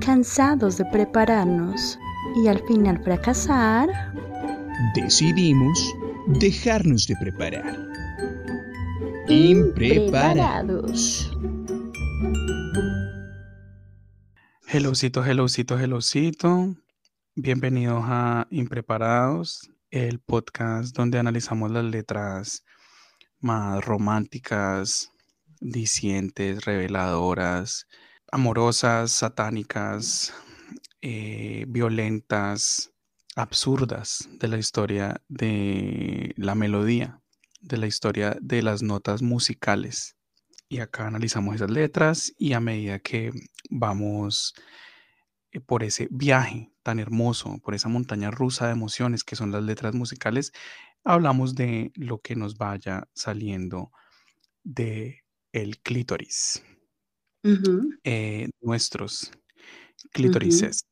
Cansados de prepararnos y al final fracasar, decidimos dejarnos de preparar. Impreparados. Hellocito, hellocito, hellocito. Bienvenidos a Impreparados, el podcast donde analizamos las letras más románticas, dicientes, reveladoras, amorosas, satánicas, eh, violentas, absurdas de la historia de la melodía, de la historia de las notas musicales. Y acá analizamos esas letras y a medida que vamos eh, por ese viaje tan hermoso, por esa montaña rusa de emociones que son las letras musicales, hablamos de lo que nos vaya saliendo de el clítoris, eh, nuestros clítorises.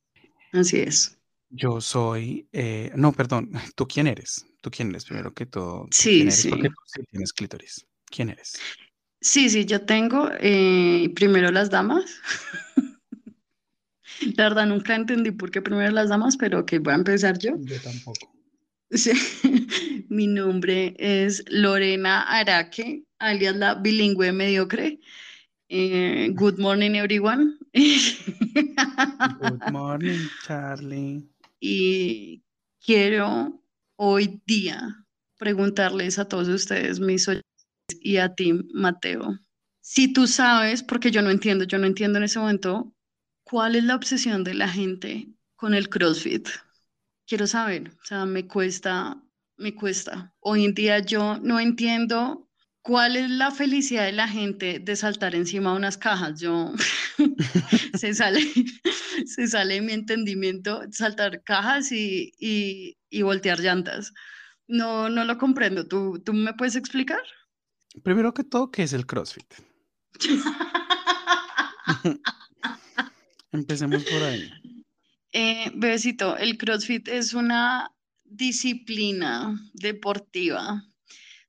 Así es. Yo soy, eh, no, perdón, ¿tú quién eres? ¿Tú quién eres primero que todo? Sí, sí. Porque tú sí tienes clítoris. ¿Quién eres? Sí, sí, yo tengo eh, primero las damas. La verdad nunca entendí por qué primero las damas, pero que voy a empezar yo. Yo tampoco. Sí. Mi nombre es Lorena Araque, alias la bilingüe mediocre. Eh, good morning, everyone. Good morning, Charlie. Y quiero hoy día preguntarles a todos ustedes, mis oyentes, y a ti, Mateo, si tú sabes, porque yo no entiendo, yo no entiendo en ese momento, ¿cuál es la obsesión de la gente con el CrossFit? Quiero saber, o sea, me cuesta, me cuesta. Hoy en día yo no entiendo ¿Cuál es la felicidad de la gente de saltar encima de unas cajas? Yo se sale, se sale mi entendimiento saltar cajas y, y, voltear llantas. No, no lo comprendo. ¿Tú, ¿Tú me puedes explicar? Primero que todo, ¿qué es el CrossFit? Empecemos por ahí. Eh, bebecito, el CrossFit es una disciplina deportiva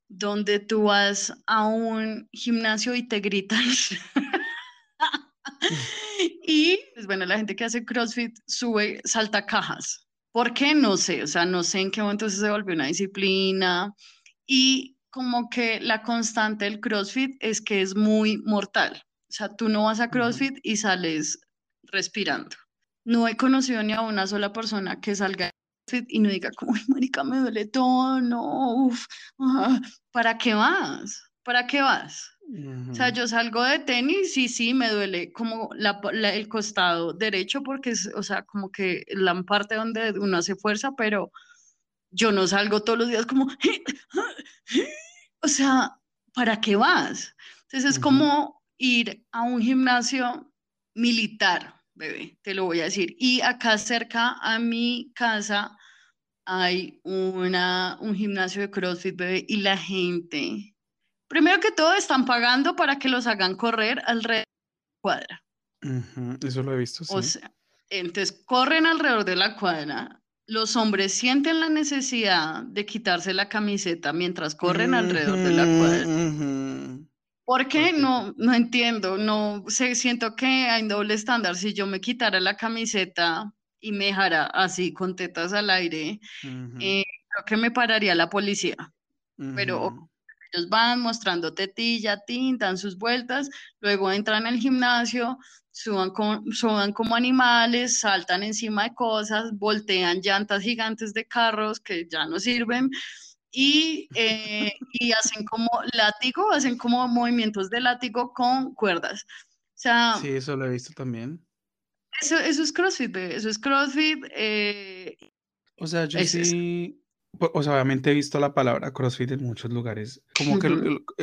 donde tú vas a un gimnasio y te gritan. y, pues bueno, la gente que hace CrossFit sube, salta cajas. ¿Por qué? No sé, o sea, no sé en qué momento se volvió una disciplina. Y como que la constante del CrossFit es que es muy mortal. O sea, tú no vas a CrossFit y sales respirando. No he conocido ni a una sola persona que salga y no diga como, marica, me duele todo, no, uff, ¿para qué vas? ¿Para qué vas? O sea, yo salgo de tenis y sí, me duele como la, el costado derecho porque es, o sea, como que la parte donde uno hace fuerza, pero yo no salgo todos los días como, o sea, ¿para qué vas? Entonces es como ir a un gimnasio militar, bebé, te lo voy a decir. Y acá cerca a mi casa hay una, un gimnasio de CrossFit, bebé, y la gente, primero que todo, están pagando para que los hagan correr alrededor de la cuadra. Eso lo he visto, sí. O sea, entonces corren alrededor de la cuadra. Los hombres sienten la necesidad de quitarse la camiseta mientras corren alrededor de la cuadra. ¿Por qué? No, no entiendo. No sé, siento que hay doble estándar. Si yo me quitara la camiseta y me dejara así con tetas al aire, eh, creo que me pararía la policía. Pero ellos van mostrando tetilla, tintan sus vueltas, luego entran al gimnasio, suban, suban como animales, saltan encima de cosas, voltean llantas gigantes de carros que ya no sirven. Y, eh, y hacen como látigo, hacen como movimientos de látigo con cuerdas. O sea, sí, eso lo he visto también. Eso, eso es CrossFit, eso es CrossFit. Eh, o sea, yo sí, o sea, obviamente he visto la palabra CrossFit en muchos lugares. Como que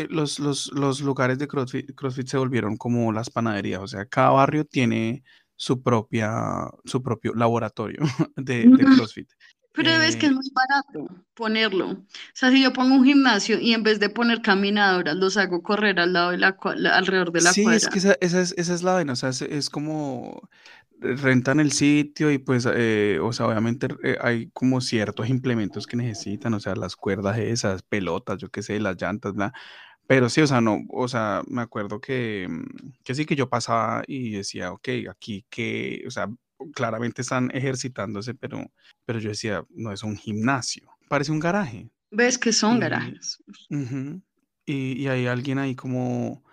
los, los, los, lugares de CrossFit, CrossFit se volvieron como las panaderías. O sea, cada barrio tiene su propia, su propio laboratorio de, de CrossFit. Pero es que es eh, muy barato ponerlo. O sea, si yo pongo un gimnasio y en vez de poner caminadoras, los hago correr al lado de la, alrededor de la sí, cuadra. Sí, es que esa, esa, es, esa es la vaina. O sea, es como rentan el sitio y pues, eh, o sea, obviamente eh, hay como ciertos implementos que necesitan, o sea, las cuerdas esas, pelotas, yo qué sé, las llantas, bla, Pero sí, o sea, no, o sea, me acuerdo que, que sí que yo pasaba y decía, ok, aquí que, o sea, claramente están ejercitándose, pero, pero yo decía, no es un gimnasio, parece un garaje. ¿Ves que son garajes? y, y, hay alguien ahí como,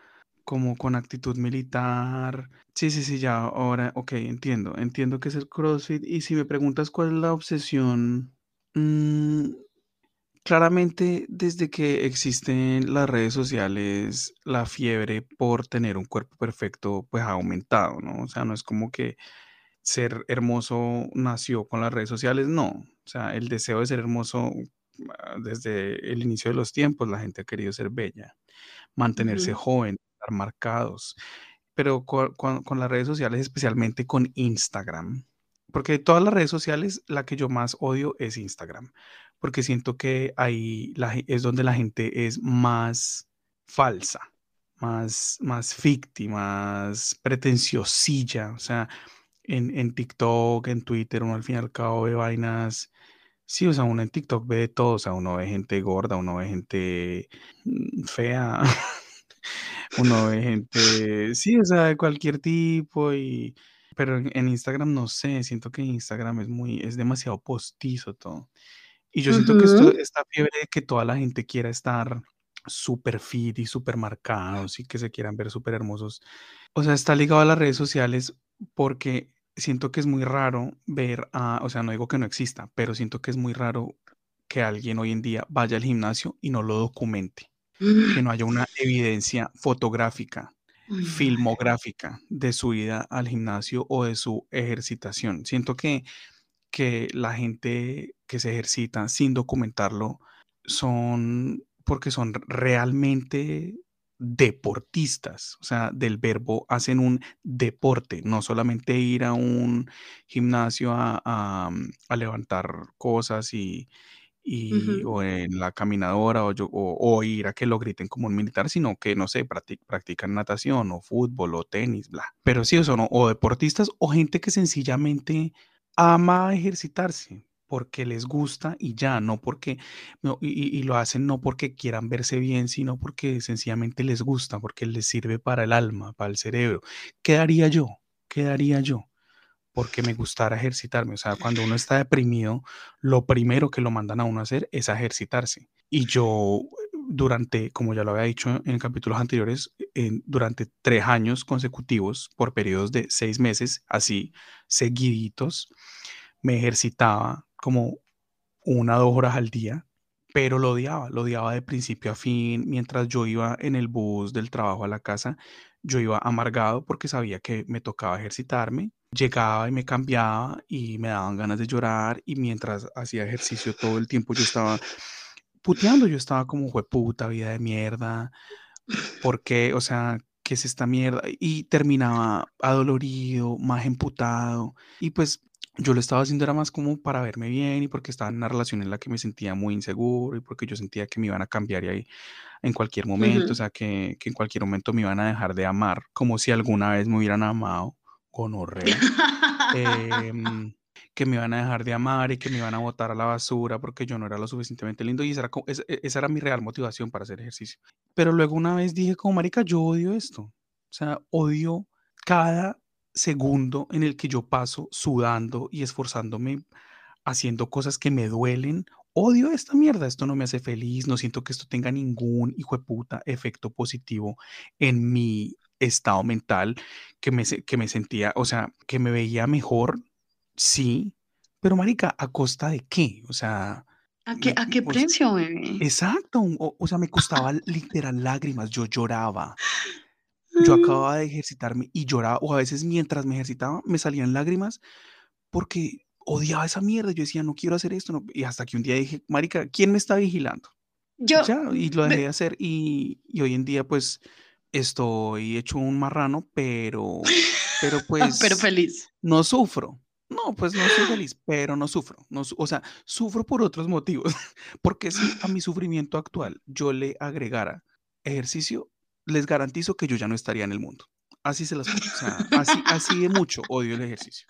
como con actitud militar. Sí, sí, sí, ya, ahora, ok, entiendo, entiendo que es el CrossFit. Y si me preguntas cuál es la obsesión, mm, claramente desde que existen las redes sociales, la fiebre por tener un cuerpo perfecto, pues ha aumentado, ¿no? O sea, no es como que ser hermoso nació con las redes sociales, no. O sea, el deseo de ser hermoso ah, desde el inicio de los tiempos, la gente ha querido ser bella, mantenerse joven, estar marcados. Pero con, con, las redes sociales, especialmente con Instagram, porque de todas las redes sociales, la que yo más odio es Instagram, porque siento que ahí la, es donde la gente es más falsa, más, más ficti, más pretenciosilla, o sea, en, en TikTok, en Twitter, uno al fin y al cabo ve vainas. Sí, o sea, uno en TikTok ve de todo, o sea, uno ve gente gorda, uno ve gente mm, fea, uno ve gente, sí, o sea, de cualquier tipo y, pero en, Instagram no sé, siento que Instagram es muy, es demasiado postizo todo. Y yo siento que esto, esta fiebre de que toda la gente quiera estar súper fit y súper marcados y que se quieran ver súper hermosos, o sea, está ligado a las redes sociales porque siento que es muy raro ver a, o sea, no digo que no exista, pero siento que es muy raro que alguien hoy en día vaya al gimnasio y no lo documente, que no haya una evidencia fotográfica, filmográfica de su ida al gimnasio o de su ejercitación. Siento que, que la gente que se ejercita sin documentarlo son porque son realmente deportistas, o sea, del verbo hacen un deporte, no solamente ir a un gimnasio a, mm, levantar cosas y, o en la caminadora o, o, ir a que lo griten como un militar, sino que, no sé, practican natación o fútbol o tenis, bla. Pero sí, eso no, o deportistas o gente que sencillamente ama ejercitarse, porque les gusta y ya, no porque, no, y, lo hacen no porque quieran verse bien, sino porque sencillamente les gusta, porque les sirve para el alma, para el cerebro. ¿Qué haría yo? ¿Qué haría yo? Porque me gustara ejercitarme. O sea, cuando uno está deprimido, lo primero que lo mandan a uno a hacer es ejercitarse. Y yo, durante, como ya lo había dicho en capítulos anteriores, durante tres años consecutivos, por periodos de seis meses, así seguiditos, me ejercitaba como una o dos horas al día, pero lo odiaba, lo odiaba de principio a fin. Mientras yo iba en el bus del trabajo a la casa, yo iba amargado porque sabía que me tocaba ejercitarme. Llegaba y me cambiaba y me daban ganas de llorar y mientras hacía ejercicio todo el tiempo yo estaba puteando, yo estaba como, puta, vida de mierda, porque, o sea, ¿qué es esta mierda? Y terminaba adolorido, más emputado y pues yo lo estaba haciendo era más como para verme bien y porque estaba en una relación en la que me sentía muy inseguro y porque yo sentía que me iban a cambiar y ahí en cualquier momento, o sea, que, que, en cualquier momento me iban a dejar de amar, como si alguna vez me hubieran amado con horror, em, que me iban a dejar de amar y que me iban a botar a la basura porque yo no era lo suficientemente lindo y esa era, e, esa era mi real motivación para hacer ejercicio. Pero luego una vez dije como, marica, yo odio esto, o sea, odio cada segundo en el que yo paso sudando y esforzándome haciendo cosas que me duelen, odio esta mierda, esto no me hace feliz, no siento que esto tenga ningún hijo de puta efecto positivo en mi estado mental, que me, que me sentía, o sea, que me veía mejor, sí, pero marica, ¿a costa de qué? O sea... ¿A qué, ¿a qué precio, bebé? Exacto, o, o sea, me costaba literal lágrimas, yo lloraba. Yo acababa de ejercitarme y lloraba, o a veces mientras me ejercitaba me salían lágrimas porque odiaba esa mierda. Yo decía, no quiero hacer esto. Y hasta que un día dije, Marica, ¿quién me está vigilando? Yo. y lo dejé de hacer. Y, hoy en día, pues, estoy hecho un marrano, pero, pero pues. pero feliz. No sufro. No, pues no soy feliz, pero no sufro. No, o sea, sufro por otros motivos. Porque si a mi sufrimiento actual yo le agregara ejercicio, les garantizo que yo ya no estaría en el mundo. Así se las o sea, así, así de mucho odio el ejercicio.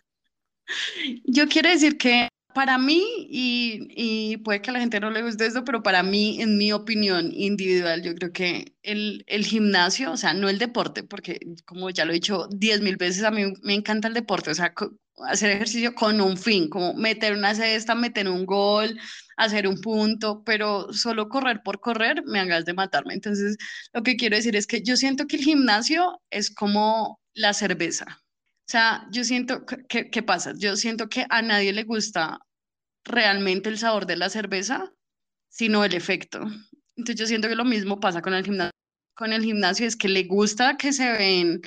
Yo quiero decir que Para mí, y, puede que a la gente no le guste esto, pero para mí, en mi opinión individual, yo creo que el, el gimnasio, o sea, no el deporte, porque como ya lo he dicho diez mil veces, a mí me encanta el deporte, o sea, hacer ejercicio con un fin, como meter una cesta, meter un gol, hacer un punto, pero solo correr por correr me hagas de matarme. Entonces, lo que quiero decir es que yo siento que el gimnasio es como la cerveza. O sea, yo siento, que, ¿qué pasa? Yo siento que a nadie le gusta realmente el sabor de la cerveza, sino el efecto. Entonces, yo siento que lo mismo pasa con el gimnasio. Con el gimnasio es que le gusta que se ven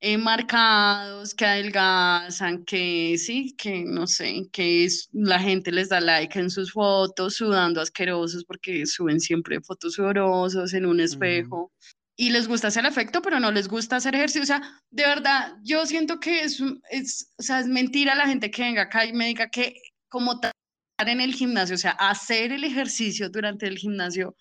eh, marcados, que adelgazan, que sí, que no sé, que es, la gente les da like en sus fotos, sudando asquerosos porque suben siempre fotos sudorosos en un espejo. Y les gusta hacer efecto, pero no les gusta hacer ejercicio. O sea, de verdad, yo siento que es, es, o sea, es mentira la gente que venga acá y me diga que como estar en el gimnasio, o sea, hacer el ejercicio durante el gimnasio,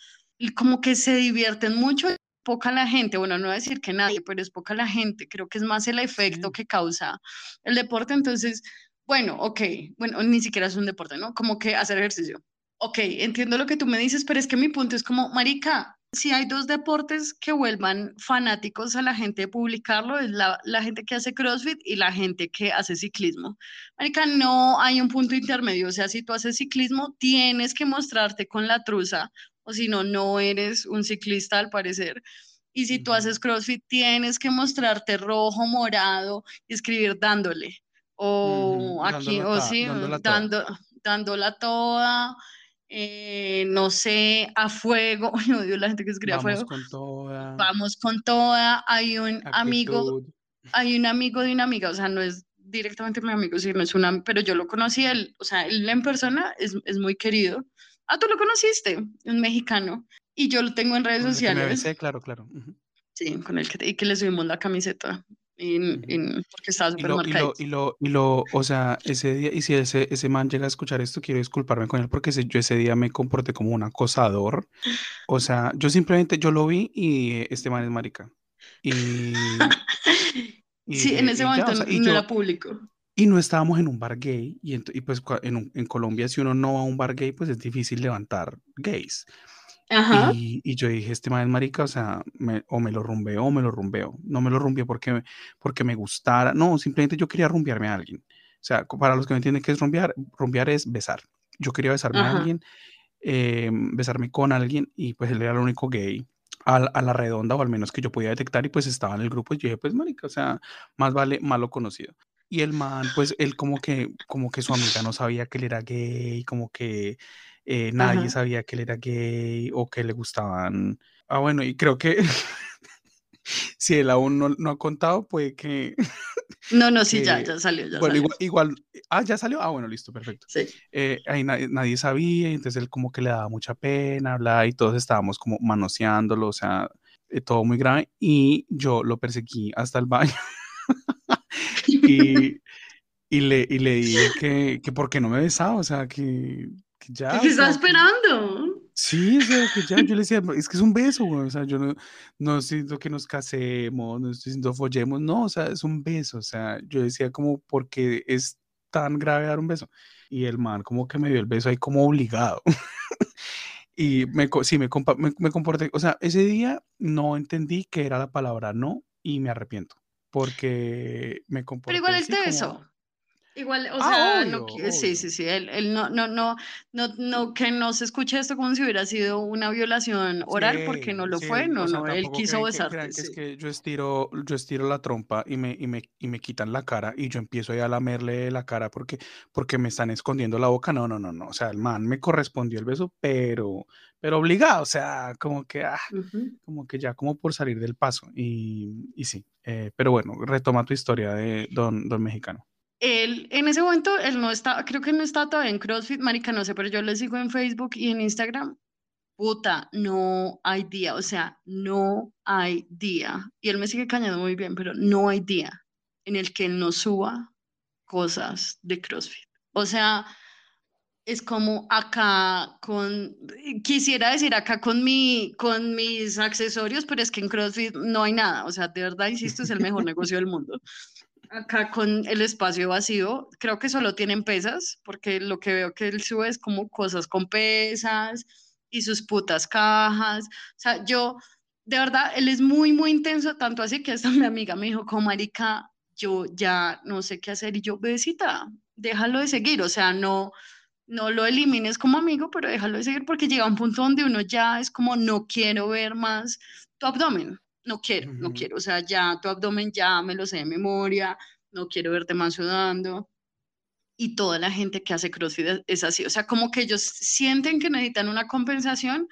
como que se divierten mucho poca la gente, bueno, no voy a decir que nadie, pero es poca la gente, creo que es más el efecto que causa el deporte, entonces, bueno, ok, bueno, ni siquiera es un deporte, ¿no? Como que hacer ejercicio. Ok, entiendo lo que tú me dices, pero es que mi punto es como, Marica, si hay dos deportes que vuelvan fanáticos a la gente de publicarlo, es la, la, gente que hace CrossFit y la gente que hace ciclismo. Marica, no hay un punto intermedio, o sea, si tú haces ciclismo, tienes que mostrarte con la truza o si no, no eres un ciclista al parecer. Y si tú haces CrossFit, tienes que mostrarte rojo, morado y escribir dándole. O aquí, o sí, dando, dándola toda. Eh, no sé, a fuego. Odio la gente que escribe a fuego. Vamos con toda. Vamos con toda. Hay un amigo, hay un amigo de una amiga, o sea, no es directamente mi amigo, sino es una, pero yo lo conocí, él, o sea, él en persona es, es muy querido. Ah, tú lo conociste, un mexicano. Y yo lo tengo en redes sociales. Claro, claro. Sí, con el que, y que le subimos la camiseta. En, porque estaba súper marcado. Y lo, y lo, o sea, ese día, y si ese, ese man llega a escuchar esto, quiero disculparme con él porque yo ese día me comporté como un acosador. O sea, yo simplemente, yo lo vi y este man es marica. Y, sí, en ese momento no, era público. Y no estábamos en un bar gay, y, y pues en, en, Colombia si uno no va a un bar gay, pues es difícil levantar gays. Ajá. Y, y, yo dije, este man es marica, o sea, me, o me lo rumbeo o me lo rumbeo. No me lo rumbeé porque, porque me gustara, no, simplemente yo quería rumbearme a alguien. O sea, para los que no entienden qué es rumbear, rumbear es besar. Yo quería besarme a alguien, eh, besarme con alguien, y pues él era el único gay a, a, la redonda, o al menos que yo podía detectar, y pues estaba en el grupo, y yo dije, pues marica, o sea, más vale malo conocido. Y el man, pues él como que, como que su amiga no sabía que él era gay, como que eh, nadie sabía que él era gay o que le gustaban. Ah, bueno, y creo que si él aún no, no, ha contado, puede que... No, no, sí, ya, ya salió. Ya bueno, Igual, igual, ah, ya salió. Ah, bueno, listo, perfecto. Sí. Eh, ahí nadie, nadie, sabía, entonces él como que le daba mucha pena hablar y todos estábamos como manoseándolo, o sea, eh, todo muy grave. Y yo lo perseguí hasta el baño. y, y, le, y le dije que, que por qué no me besaba, o sea, que, que ya. ¿Qué estaba esperando? Sí, o sea, que ya, yo le decía, es que es un beso, güey, o sea, yo no, no siento que nos casemos, no estoy diciendo follemos, no, o sea, es un beso, o sea, yo decía como, ¿por qué es tan grave dar un beso? Y el man como que me dio el beso ahí como obligado. y me, sí, me, me, me comporté, o sea, ese día no entendí que era la palabra no y me arrepiento porque me comporté Pero igual él te besó. Igual, o sea, no, sí, sí, sí, él, él, no, no, no, no, no, que no se escuche esto como si hubiera sido una violación oral, porque no lo fue, no, no, él quiso besarte. es que yo estiro, yo estiro la trompa y me, y me, y me quitan la cara y yo empiezo a lamerle la cara porque, porque me están escondiendo la boca, no, no, no, no, o sea, el man me correspondió el beso, pero, pero obligado, o sea, como que, ah, como que ya como por salir del paso y, y sí, eh, pero bueno, retoma tu historia de don, don mexicano él, en ese momento, él no está, creo que no está todavía en CrossFit, marica, no sé, pero yo le sigo en Facebook y en Instagram. Puta, no hay día, o sea, no hay día. Y él me sigue cañando muy bien, pero no hay día en el que él no suba cosas de CrossFit. O sea, es como acá con, quisiera decir acá con mi, con mis accesorios, pero es que en CrossFit no hay nada. O sea, de verdad, insisto, es el mejor negocio del mundo. Acá con el espacio vacío, creo que solo tienen pesas, porque lo que veo que él sube es como cosas con pesas y sus putas cajas. O sea, yo, de verdad, él es muy, muy intenso, tanto así que hasta mi amiga me dijo, como marica, yo ya no sé qué hacer y yo, besita, déjalo de seguir, o sea, no, no lo elimines como amigo, pero déjalo de seguir porque llega un punto donde uno ya es como, no quiero ver más tu abdomen, no quiero, no quiero, o sea, ya tu abdomen ya me lo sé de memoria, no quiero verte más sudando. Y toda la gente que hace CrossFit es así, o sea, como que ellos sienten que necesitan una compensación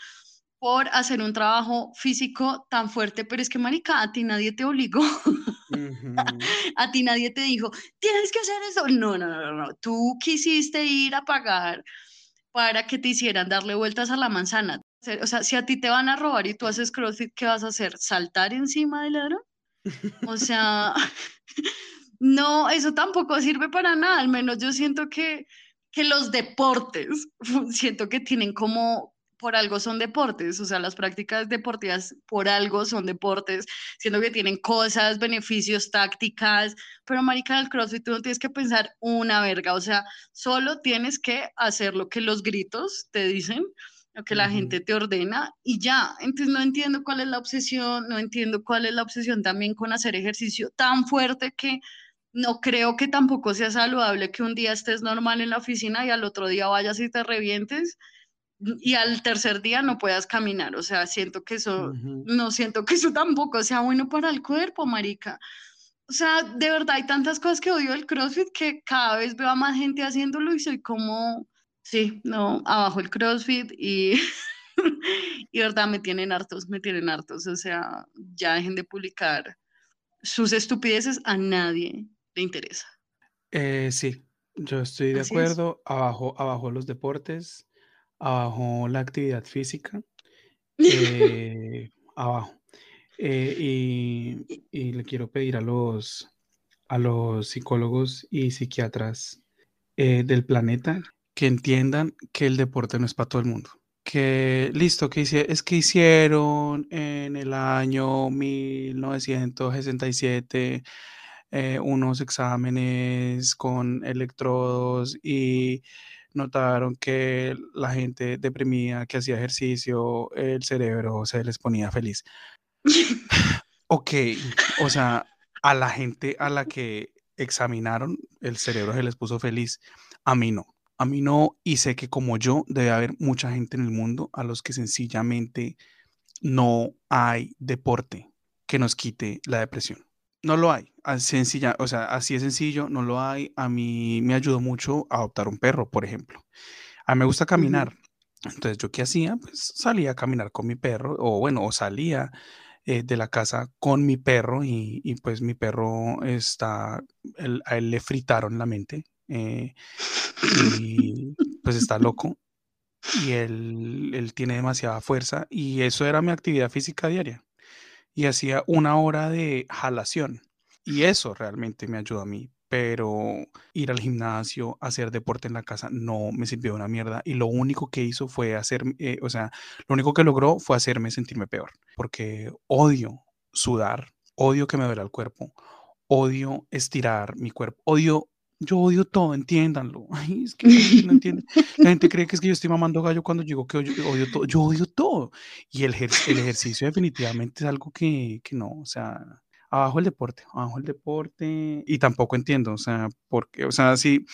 por hacer un trabajo físico tan fuerte, pero es que, marica, a ti nadie te obligó. a ti nadie te dijo, tienes que hacer eso. No, no, no, no. Tú quisiste ir a pagar para que te hicieran darle vueltas a la manzana. O sea, si a ti te van a robar y tú haces CrossFit, ¿qué vas a hacer? ¿Saltar encima del ladrón? O sea, no, eso tampoco sirve para nada. Al menos yo siento que, que los deportes, siento que tienen como, por algo son deportes, o sea, las prácticas deportivas por algo son deportes, siendo que tienen cosas, beneficios, tácticas, pero marica, del CrossFit tú no tienes que pensar una verga, o sea, solo tienes que hacer lo que los gritos te dicen, lo que la gente te ordena y ya, entonces no entiendo cuál es la obsesión, no entiendo cuál es la obsesión también con hacer ejercicio tan fuerte que no creo que tampoco sea saludable que un día estés normal en la oficina y al otro día vayas y te revientes y al tercer día no puedas caminar. O sea, siento que eso, no siento que eso tampoco sea bueno para el cuerpo, marica. O sea, de verdad hay tantas cosas que odio el CrossFit que cada vez veo a más gente haciéndolo y soy como, sí, no, abajo el CrossFit y, y verdad me tienen hartos, me tienen hartos. O sea, ya dejen de publicar sus estupideces, a nadie le interesa. Eh, sí, yo estoy de acuerdo. Abajo, abajo los deportes abajo la actividad física, eh, abajo. Eh, y, le quiero pedir a los, a los psicólogos y psiquiatras eh, del planeta que entiendan que el deporte no es para todo el mundo. Que listo, que es que hicieron en el año 1967 unos exámenes con electrodos y notaron que la gente deprimida que hacía ejercicio, el cerebro se les ponía feliz. ok, o sea, a la gente a la que examinaron, el cerebro se les puso feliz. A mí no. A mí no, y sé que como yo, debe haber mucha gente en el mundo a los que sencillamente no hay deporte que nos quite la depresión. No lo hay. Así, sencilla, o sea, así es sencillo, no lo hay. A mí me ayudó mucho a adoptar un perro, por ejemplo. A mí me gusta caminar. Entonces, ¿yo qué hacía? Pues salía a caminar con mi perro, o bueno, o salía eh, de la casa con mi perro y, pues mi perro está, a él le fritaron la mente eh, y pues está loco y él, él tiene demasiada fuerza y eso era mi actividad física diaria y hacía una hora de jalación. Y eso realmente me ayudó a mí. Pero ir al gimnasio, hacer deporte en la casa, no me sirvió de una mierda. Y lo único que hizo fue hacer, eh, o sea, lo único que logró fue hacerme sentirme peor. Porque odio sudar, odio que me duela el cuerpo, odio estirar mi cuerpo, odio yo odio todo, entiéndanlo. Ay, es que no entienden. La gente cree que es que yo estoy mamando gallo cuando digo que yo odio todo. Yo odio todo. Y el, el ejercicio definitivamente es algo que, que, no, o sea, abajo el deporte, abajo el deporte. Y tampoco entiendo, o sea, porque, o sea, si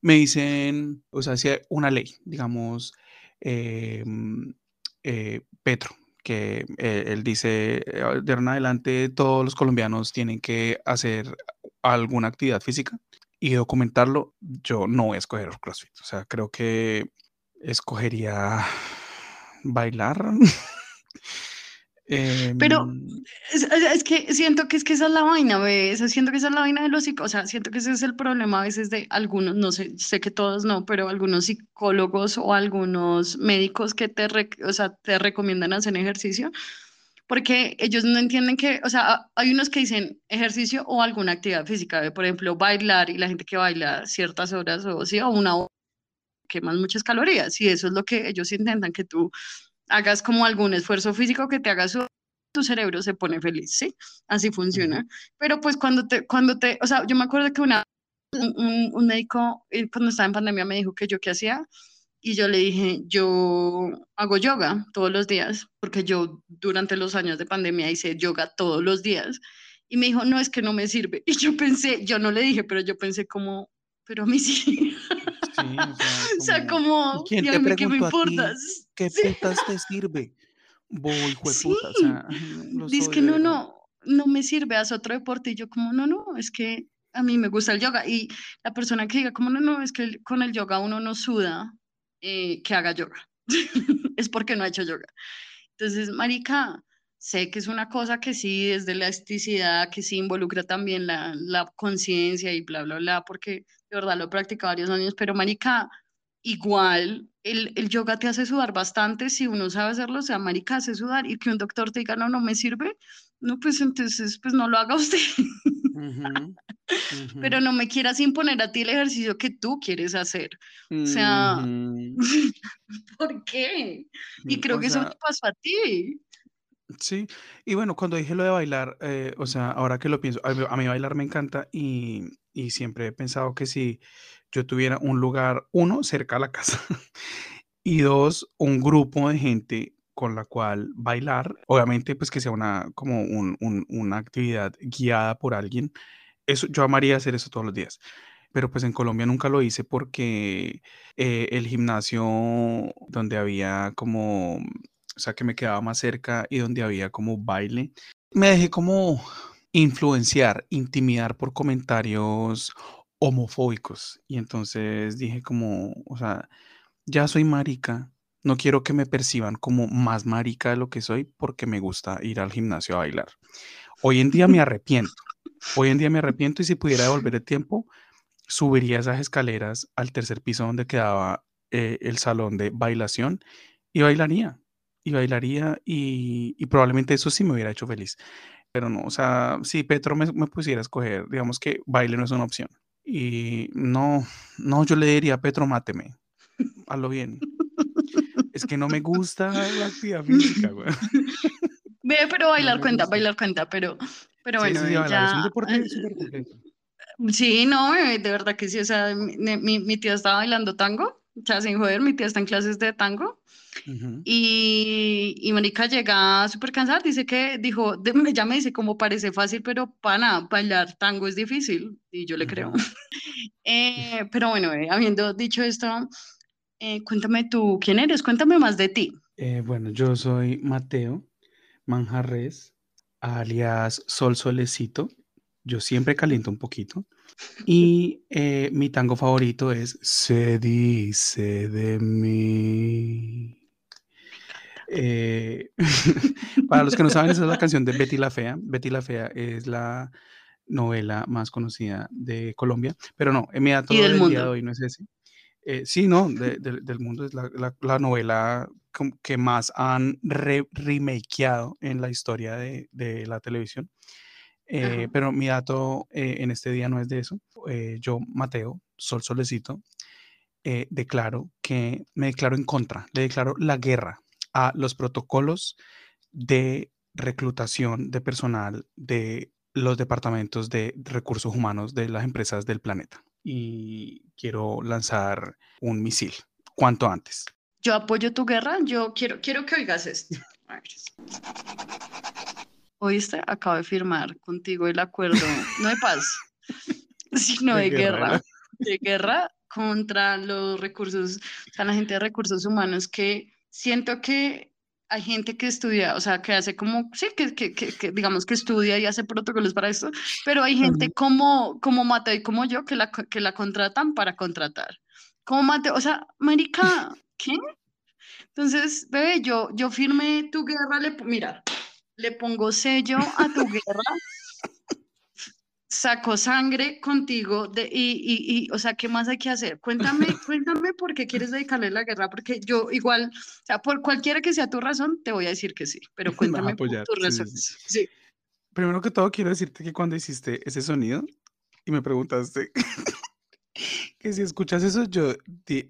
me dicen, o sea, si hay una ley, digamos, em, eh, Petro, que eh, él dice, eh, de ahora en adelante todos los colombianos tienen que hacer alguna actividad física y documentarlo, yo no voy a escoger CrossFit. O sea, creo que escogería bailar. Pero Em, es, que siento que es que esa es la vaina, ¿ves? Siento que esa es la vaina de los psicólogos, o sea, siento que ese es el problema a veces de algunos, no sé, sé que todos no, pero algunos psicólogos o algunos médicos que te, o sea, te recomiendan hacer ejercicio, porque ellos no entienden que, o sea, hay unos que dicen ejercicio o alguna actividad física, por ejemplo, bailar y la gente que baila ciertas horas o, sí, o una hora queman muchas calorías y eso es lo que ellos intentan que tú hagas como algún esfuerzo físico que te haga tu cerebro se pone feliz, ¿sí? Así funciona. Pero pues cuando te, cuando te, o sea, yo me acuerdo que una, un, un médico eh, cuando estaba en pandemia me dijo que yo qué hacía y yo le dije, yo hago yoga todos los días, porque yo durante los años de pandemia hice yoga todos los días. Y me dijo, no, es que no me sirve. Y yo pensé, yo no le dije, pero yo pensé como, pero a mí sí. o sea, como, ¿quién te preguntó ¿qué me importa? ¿Qué putas te sirve? Voy, sí. o sea, Dice que no, no, no me sirve, haz otro deporte. Y yo como, no, no, es que a mí me gusta el yoga. Y la persona que diga, como, no, no, es que con el yoga uno no suda, eh, que haga yoga. es porque no ha hecho yoga. Entonces, marica, sé que es una cosa que sí es de elasticidad, que sí involucra también la, la conciencia y bla, bla, bla, porque de verdad lo he practicado varios años, pero marica, igual el, el, yoga te hace sudar bastante si uno sabe hacerlo, o sea, marica hace sudar y que un doctor te diga, no, no me sirve, no, pues entonces, pues no lo haga usted. Pero no me quieras imponer a ti el ejercicio que tú quieres hacer. O sea, ¿por qué? Y creo que eso te pasó a ti. Sí, y bueno, cuando dije lo de bailar, eh, o sea, ahora que lo pienso, a mí, bailar me encanta y, y siempre he pensado que si yo tuviera un lugar, uno, cerca a la casa, y dos, un grupo de gente con la cual bailar, obviamente pues que sea una, como un, una actividad guiada por alguien, eso, yo amaría hacer eso todos los días. Pero pues en Colombia nunca lo hice porque eh, el gimnasio donde había como, o sea, que me quedaba más cerca y donde había como baile, me dejé como influenciar, intimidar por comentarios homofóbicos. Y entonces dije como, o sea, ya soy marica, no quiero que me perciban como más marica de lo que soy porque me gusta ir al gimnasio a bailar. Hoy en día me arrepiento. Hoy en día me arrepiento y si pudiera devolver el tiempo, subiría esas escaleras al tercer piso donde quedaba eh, el salón de bailación y bailaría. Y bailaría y, probablemente eso sí me hubiera hecho feliz. Pero no, o sea, si Petro me, me pusiera a escoger, digamos que baile no es una opción. Y no, no, yo le diría, Petro, máteme. Hazlo bien. Es que no me gusta la actividad física, güey. Ve, pero bailar cuenta, bailar cuenta, pero, pero bueno, sí, ya... Es un deporte súper completo. Sí, no, de verdad que sí, o sea, mi, mi, tía estaba bailando tango, o sea, sin joder, mi tía está en clases de tango, y, y Mónica llega súper cansada, dice que, dijo, ya me dice como parece fácil, pero para bailar tango es difícil, y yo le creo. eh, pero bueno, eh, habiendo dicho esto, eh, cuéntame tú, ¿quién eres? Cuéntame más de ti. Eh, bueno, yo soy Mateo Manjarres, alias Sol Solecito. Yo siempre caliento un poquito. Y eh, mi tango favorito es Se dice de mí. para los que no saben, esa es la canción de Betty la Fea. Betty la Fea es la novela más conocida de Colombia, pero no, mi dato del, día de hoy no es ese. Eh, sí, no, del mundo es la, novela que más han remakeado en la historia de, la televisión. Eh, pero mi dato eh, en este día no es de eso. yo, Mateo, Sol Solecito, declaro que me declaro en contra, le declaro la guerra a los protocolos de reclutación de personal de los departamentos de recursos humanos de las empresas del planeta y quiero lanzar un misil cuanto antes. Yo apoyo tu guerra, yo quiero, quiero que oigas esto. Oíste, acabo de firmar contigo el acuerdo, no de paz, sino de, guerra, de guerra contra los recursos, o sea, la gente de recursos humanos que siento que hay gente que estudia, o sea, que hace como, sí, que, que, que, digamos que estudia y hace protocolos para esto, pero hay gente como, como Mateo y como yo que la, que la contratan para contratar. Como Mateo, o sea, marica, ¿qué? Entonces, bebé, yo, yo firmé tu guerra, le, mira, le pongo sello a tu guerra sacó sangre contigo de, y, y, y, o sea, ¿qué más hay que hacer? Cuéntame, cuéntame por qué quieres dedicarle la guerra, porque yo igual, o sea, por cualquiera que sea tu razón, te voy a decir que sí, pero cuéntame por tus razones. Sí, Primero que todo, quiero decirte que cuando hiciste ese sonido y me preguntaste que si escuchas eso, yo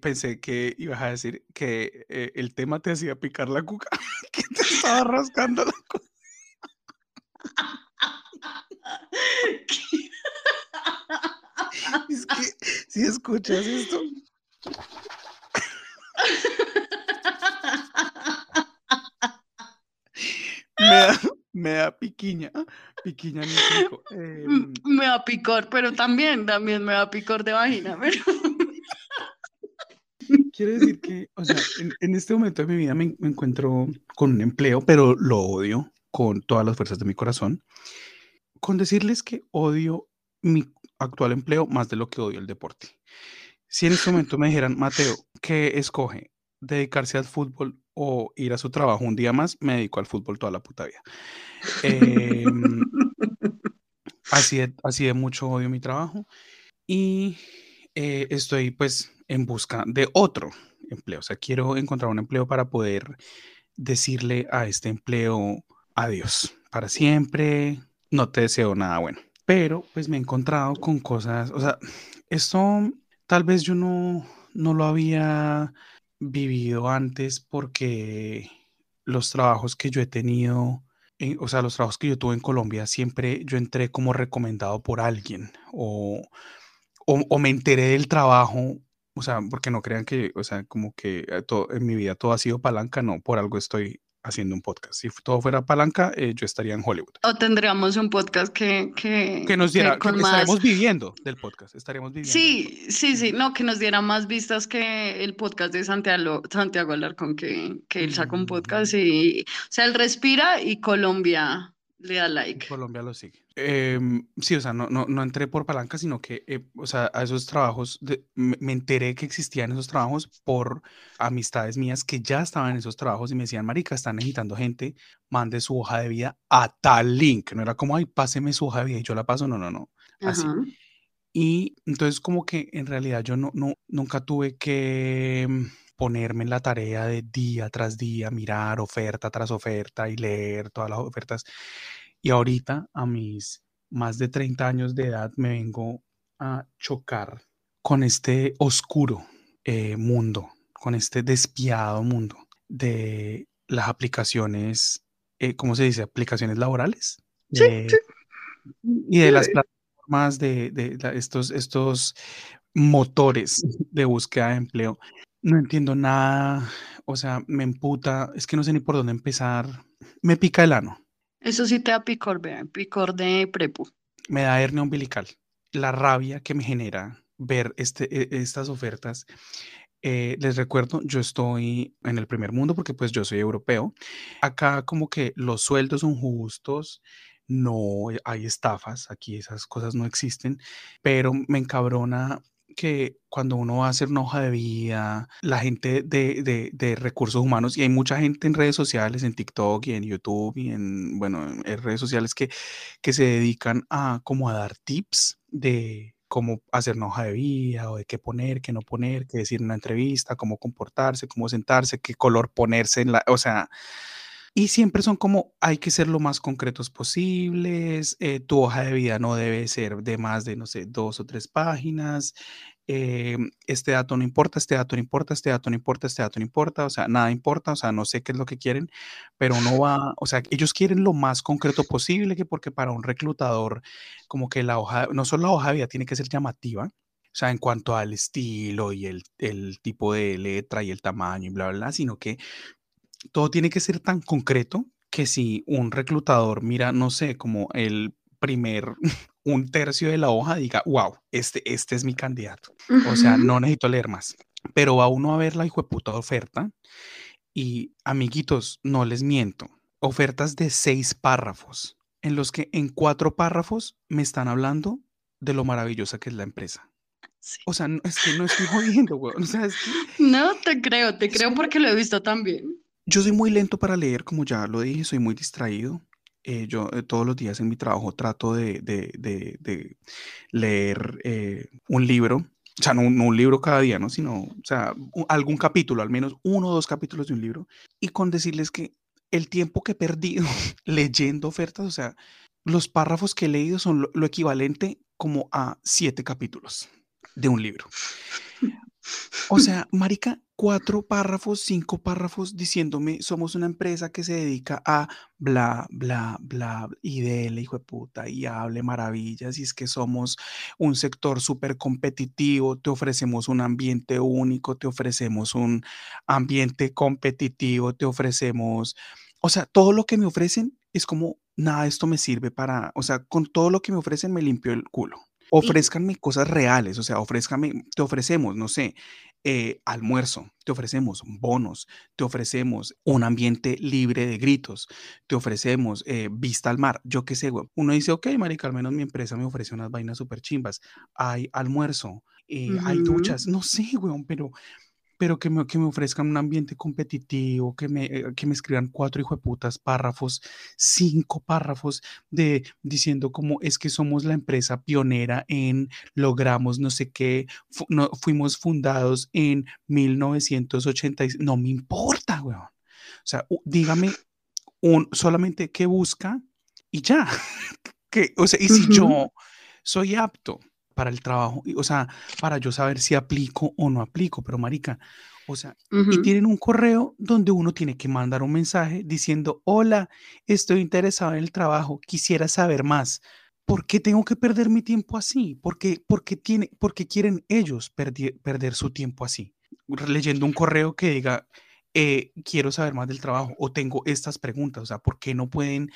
pensé que ibas a decir que eh, el tema te hacía picar la cuca, que te estaba rascando la cuca. si escuchas esto. Me da, me da, piquiña, piquiña mi pico. Eh, me da picor, pero también, también me da picor de vagina, pero... Quiere decir que, o sea, en, este momento de mi vida me, encuentro con un empleo, pero lo odio con todas las fuerzas de mi corazón. Con decirles que odio mi actual empleo más de lo que odio el deporte. Si en este momento me dijeran, Mateo, ¿qué escoge? ¿Dedicarse al fútbol o ir a su trabajo un día más? Me dedico al fútbol toda la puta vida. Em, así, de, así de mucho odio mi trabajo. Y eh, estoy pues en busca de otro empleo. O sea, quiero encontrar un empleo para poder decirle a este empleo adiós para siempre. No te deseo nada bueno. Pero pues me he encontrado con cosas, o sea, esto tal vez yo no, no lo había vivido antes porque los trabajos que yo he tenido, eh, o sea, los trabajos que yo tuve en Colombia, siempre yo entré como recomendado por alguien o, o me enteré del trabajo o sea, porque no crean que, o sea, como que eh, todo, en mi vida todo ha sido palanca, no, por algo estoy haciendo un podcast. Si todo fuera palanca, eh, yo estaría en Hollywood. O tendríamos un podcast que... Que, que nos diera, que, estaríamos viviendo del podcast, estaríamos viviendo. Sí, sí, sí, no, que nos diera más vistas que el podcast de Santiago, Santiago Alarcón, que, que él saca un podcast y, o sea, él respira y Colombia le da like. Colombia lo sigue. Em, sí, o sea, no, no, no, entré por palanca, sino que, eh, o sea, a esos trabajos, me, enteré que existían esos trabajos por amistades mías que ya estaban en esos trabajos y me decían, marica, están necesitando gente, mande su hoja de vida a tal link. No era como, ay, páseme su hoja de vida y yo la paso, no, no, no, así. Y entonces como que en realidad yo no, no, nunca tuve que ponerme en la tarea de día tras día, mirar oferta tras oferta y leer todas las ofertas. Y ahorita, a mis más de 30 años de edad, me vengo a chocar con este oscuro eh, mundo, con este despiado mundo de las aplicaciones, eh, ¿cómo se dice? Aplicaciones laborales. Sí, Y de las plataformas de, de, estos, estos motores de búsqueda de empleo. No entiendo nada, o sea, me emputa, es que no sé ni por dónde empezar. Me pica el ano. Eso sí te da picor, vean, picor de prepu. Me da hernia umbilical. La rabia que me genera ver este, e, estas ofertas. Eh, les recuerdo, yo estoy en el primer mundo porque pues yo soy europeo. Acá como que los sueldos son justos, no hay estafas, aquí esas cosas no existen, pero me encabrona que cuando uno va a hacer una hoja de vida, la gente de, de, recursos humanos, y hay mucha gente en redes sociales, en TikTok y en YouTube y en, bueno, en redes sociales que, que se dedican a como a dar tips de cómo hacer una hoja de vida o de qué poner, qué no poner, qué decir en una entrevista, cómo comportarse, cómo sentarse, qué color ponerse en la, o sea, y siempre son como, hay que ser lo más concretos posibles, eh, tu hoja de vida no debe ser de más de, no sé, dos o tres páginas, eh, este dato no importa, este dato no importa, este dato no importa, este dato no importa, o sea, nada importa, o sea, no sé qué es lo que quieren, pero no va, o sea, ellos quieren lo más concreto posible, que porque para un reclutador, como que la hoja, no solo la hoja de vida tiene que ser llamativa, o sea, en cuanto al estilo y el, tipo de letra y el tamaño y bla, bla, sino que todo tiene que ser tan concreto que si un reclutador mira, no sé, como el primer, un tercio de la hoja, diga, wow, este, este es mi candidato. O sea, no necesito leer más. Pero va uno a ver la puta oferta y, amiguitos, no les miento, ofertas de seis párrafos, en los que en cuatro párrafos me están hablando de lo maravillosa que es la empresa. O sea, no, es que no estoy jodiendo, güey. O sea, es que... No, te creo, te creo porque lo he visto también. Yo soy muy lento para leer, como ya lo dije, soy muy distraído. Eh, yo eh, todos los días en mi trabajo trato de, leer eh, un libro, o sea, no, un libro cada día, ¿no? Sino, o sea, algún capítulo, al menos uno o dos capítulos de un libro, y con decirles que el tiempo que he perdido leyendo ofertas, o sea, los párrafos que he leído son lo equivalente como a siete capítulos de un libro. O sea, marica, cuatro párrafos, cinco párrafos diciéndome, somos una empresa que se dedica a bla, bla, bla, y dele, hijo de puta, y hable maravillas, y es que somos un sector súper competitivo, te ofrecemos un ambiente único, te ofrecemos un ambiente competitivo, te ofrecemos, o sea, todo lo que me ofrecen es como, nada, esto me sirve para, o sea, con todo lo que me ofrecen me limpio el culo. Ofrézcanme cosas reales, o sea, ofrézcanme, te ofrecemos, no sé, eh, almuerzo, te ofrecemos bonos, te ofrecemos un ambiente libre de gritos, te ofrecemos eh, vista al mar, yo qué sé, güey. Uno dice, ok, marica, al menos mi empresa me ofrece unas vainas súper chimbas. Hay almuerzo, eh, hay duchas, no sé, güey, pero pero que me, que me ofrezcan un ambiente competitivo, que me, eh, que me escriban cuatro hijo de putas párrafos, cinco párrafos de diciendo cómo es que somos la empresa pionera en logramos no sé qué, no, fuimos fundados en 1986, no me importa, weón. O sea, dígame un, solamente qué busca y ya. que, o sea, y si yo soy apto para el trabajo, o sea, para yo saber si aplico o no aplico, pero marica, o sea, y tienen un correo donde uno tiene que mandar un mensaje diciendo, hola, estoy interesado en el trabajo, quisiera saber más. ¿Por qué tengo que perder mi tiempo así? ¿Por qué, porque tiene, porque quieren ellos perder su tiempo así? Leyendo un correo que diga, eh, quiero saber más del trabajo o tengo estas preguntas, o sea, ¿por qué no pueden,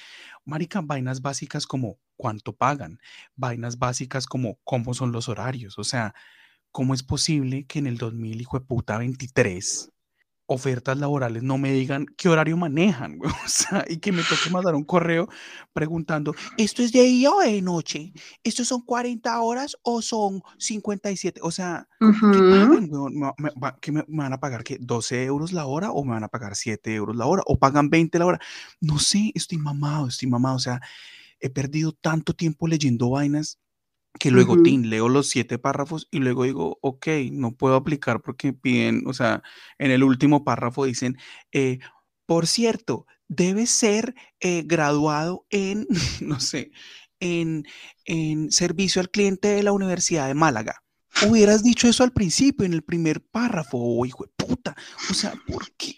marica, vainas básicas como cuánto pagan, vainas básicas como cómo son los horarios, o sea, ¿cómo es posible que en el 2000, hijo de puta, 23, ofertas laborales no me digan qué horario manejan, o sea, y que me toque mandar un correo preguntando, ¿esto es de día o de noche? ¿Esto son 40 horas o son 57? O sea, ¿qué pagan, ¿Me, me, van a pagar qué? ¿12 euros la hora o me van a pagar 7 euros la hora? ¿O pagan 20 la hora? No sé, estoy mamado, estoy mamado, o sea, he perdido tanto tiempo leyendo vainas que luego leo los siete párrafos y luego digo, ok, no puedo aplicar porque piden, o sea, en el último párrafo dicen, eh, por cierto, debe ser eh, graduado en, no sé, en, en servicio al cliente de la Universidad de Málaga. Hubieras dicho eso al principio, en el primer párrafo, oh, hijo de puta. O sea, ¿por qué?